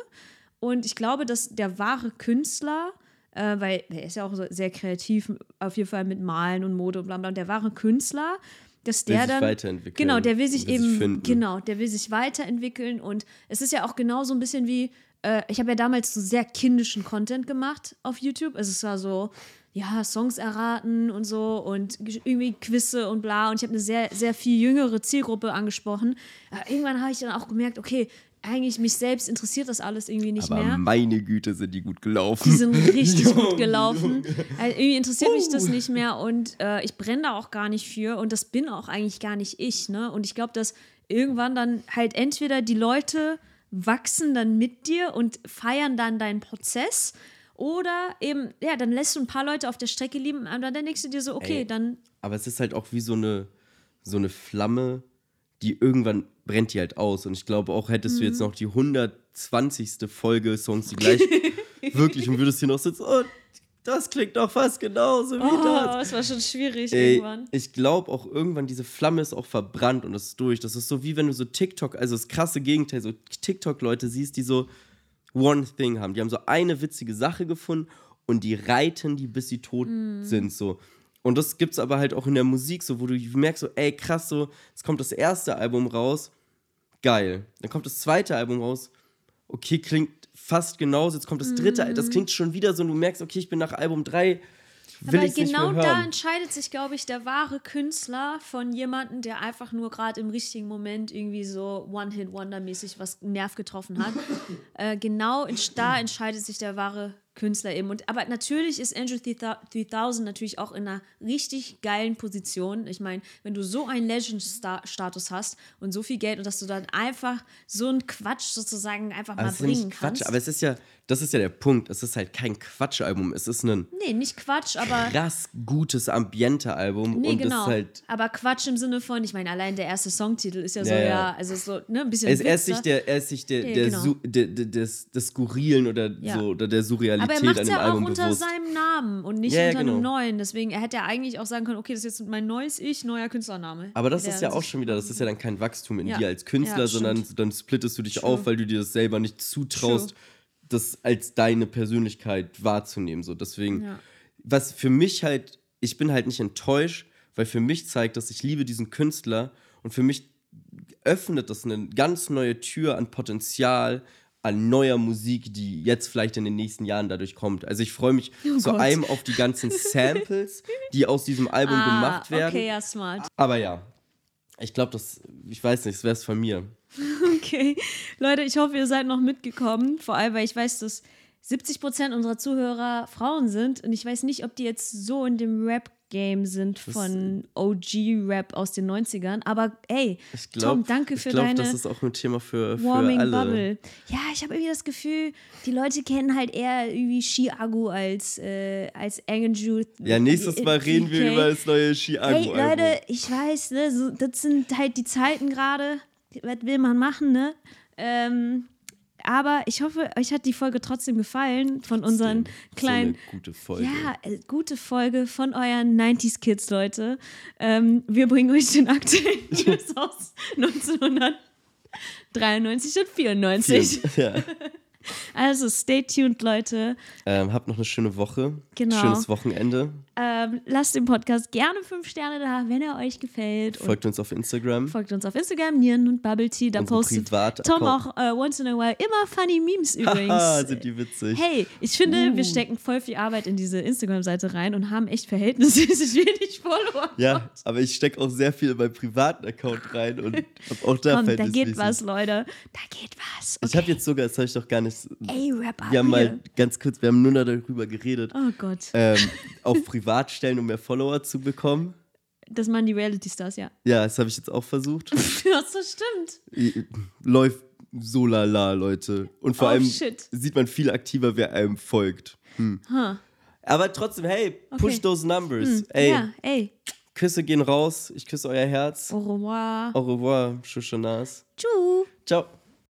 Und ich glaube, dass der wahre Künstler, äh, weil er ist ja auch so sehr kreativ, auf jeden Fall mit Malen und Mode und bla bla, und der wahre Künstler, dass Will der sich dann. weiterentwickeln, Genau, der will sich will sich eben. finden. genau, der will sich weiterentwickeln. Und es ist ja auch genau so ein bisschen wie. Äh, ich habe ja damals so sehr kindischen Content gemacht auf YouTube. Also es war so. Ja, Songs erraten und so und irgendwie Quizze und bla. Und ich habe eine sehr, sehr viel jüngere Zielgruppe angesprochen. Aber irgendwann habe ich dann auch gemerkt, okay, eigentlich mich selbst interessiert das alles irgendwie nicht aber mehr. meine Güte sind die gut gelaufen. Die sind richtig gut gelaufen. Also irgendwie interessiert mich das nicht mehr und äh, ich brenne da auch gar nicht für und das bin auch eigentlich gar nicht ich. Ne? Und ich glaube, dass irgendwann dann halt entweder die Leute wachsen dann mit dir und feiern dann deinen Prozess oder eben, ja, dann lässt du ein paar Leute auf der Strecke lieben und dann denkst du dir so, okay, Ey. dann Aber es ist halt auch wie so eine, so eine Flamme, die irgendwann brennt die halt aus. Und ich glaube auch, hättest du jetzt Mhm. noch die 120. Folge Songs, die gleich wirklich und würdest hier noch sitzen, oh, das klingt doch fast genauso wie oh, das. es war schon schwierig Ey, irgendwann. ich glaube auch irgendwann, diese Flamme ist auch verbrannt und das ist durch. Das ist so wie wenn du so TikTok, also das krasse Gegenteil, so TikTok-Leute siehst, die so One Thing haben. Die haben so eine witzige Sache gefunden und die reiten die, bis sie tot sind, so. Und das gibt's aber halt auch in der Musik, so, wo du merkst, so, ey, krass, so, es kommt das erste Album raus, geil. Dann kommt das zweite Album raus, okay, klingt fast genauso. Jetzt kommt das dritte. Das klingt schon wieder so und du merkst, okay, ich bin nach Album 3. Will Aber genau da entscheidet sich, glaube ich, der wahre Künstler von jemandem, der einfach nur gerade im richtigen Moment irgendwie so One-Hit-Wonder-mäßig was Nerv getroffen hat. äh, genau da entscheidet sich der wahre Künstler eben. Und, aber natürlich ist Andrew 3000 natürlich auch in einer richtig geilen Position. Ich meine, wenn du so einen Legend-Status hast und so viel Geld und dass du dann einfach so einen Quatsch sozusagen einfach Aber mal bringen Quatsch, kannst. aber es ist ja, das ist ja der Punkt. Es ist halt kein Quatschalbum. Es ist ein nee, nicht Quatsch, aber. krass gutes Ambiente-Album. Nee, und genau. ist halt. aber Quatsch im Sinne von, ich meine, allein der erste Songtitel ist ja so, Ja, ja, ja. also so, ne, ein bisschen. Er ist, er sich der, er ist sich der, der, genau. Su, der, der des, des Skurrilen oder Ja. so oder der Surrealität aber er macht an dem ja auch Album unter bewusst. seinem Namen und nicht unter einem genau. neuen. Deswegen, er hätte ja eigentlich auch sagen können, okay, das ist jetzt mein neues Ich, neuer Künstlername. Aber das ist ja auch schon wieder, das ist ja dann kein Wachstum in dir als Künstler, sondern dann splittest du dich True. auf, weil du dir das selber nicht zutraust, True. Das als deine Persönlichkeit wahrzunehmen. So, deswegen, Ja. was für mich halt, ich bin halt nicht enttäuscht, weil für mich zeigt, dass ich liebe diesen Künstler und für mich öffnet das eine ganz neue Tür an Potenzial, an neuer Musik, die jetzt vielleicht in den nächsten Jahren dadurch kommt. Also ich freue mich Oh zu Gott. einem auf die ganzen Samples, die aus diesem Album ah, gemacht werden. Okay, ja, smart. Aber ja, ich glaube, das, ich weiß nicht, es wäre es von mir. Okay. Leute, ich hoffe, ihr seid noch mitgekommen. Vor allem, weil ich weiß, dass 70 Prozent unserer Zuhörer Frauen sind. Und ich weiß nicht, ob die jetzt so in dem Rap-Game sind von OG-Rap aus den 90ern. Aber ey, Ich glaube, Tom, danke für ich glaub, deine das ist auch ein Thema für, für Warming alle. Bubble. Ja, ich habe irgendwie das Gefühl, die Leute kennen halt eher irgendwie Chiago als, äh, als Andrew. Ja, nächstes Mal reden wir über das neue Chiago. Hey Leute, ich weiß, ne, so, das sind halt die Zeiten gerade. Was will man machen, ne? Ähm, aber ich hoffe, euch hat die Folge trotzdem gefallen von unseren kleinen. So gute Folge. Ja, äh, gute Folge von euren 90s Kids, Leute. Ähm, wir bringen euch den aktuellen News aus 1993 und 94. ja. Also stay tuned, Leute. ähm, habt noch eine schöne Woche. Genau. Schönes Wochenende. Ähm, lasst dem Podcast gerne fünf Sterne da, wenn er euch gefällt. Und Folgt uns auf Instagram. folgt uns auf Instagram, Nieren und Bubble Tea. Da Unsere postet Privataccount. Tom auch äh, once in a while immer funny Memes übrigens. Haha, sind die witzig. Hey, ich finde, Uh. wir stecken voll viel Arbeit in diese Instagram-Seite rein und haben echt verhältnismäßig wenig Follower. Ja, aber ich stecke auch sehr viel in meinen privaten Account rein und hab auch da Komm, da geht was, Leute. Da geht was. Ich habe jetzt sogar, das habe ich doch gar nicht. Ey, Rap Wir haben mal ganz kurz, wir haben nur darüber geredet, Oh Gott. ähm, auf Privatstellen, um mehr Follower zu bekommen. Das machen die Reality-Stars, ja. Ja, das habe ich jetzt auch versucht. Ja, so stimmt. Läuft so lala, Leute. Und vor Oh, allem shit. sieht man viel aktiver, wer einem folgt. Hm. Huh. Aber trotzdem, hey, push Okay. those numbers. Hm, Ey, Ja, ey. Küsse gehen raus. Ich küsse euer Herz. Au revoir. Au revoir, Shushanas. Tschüss. Ciao.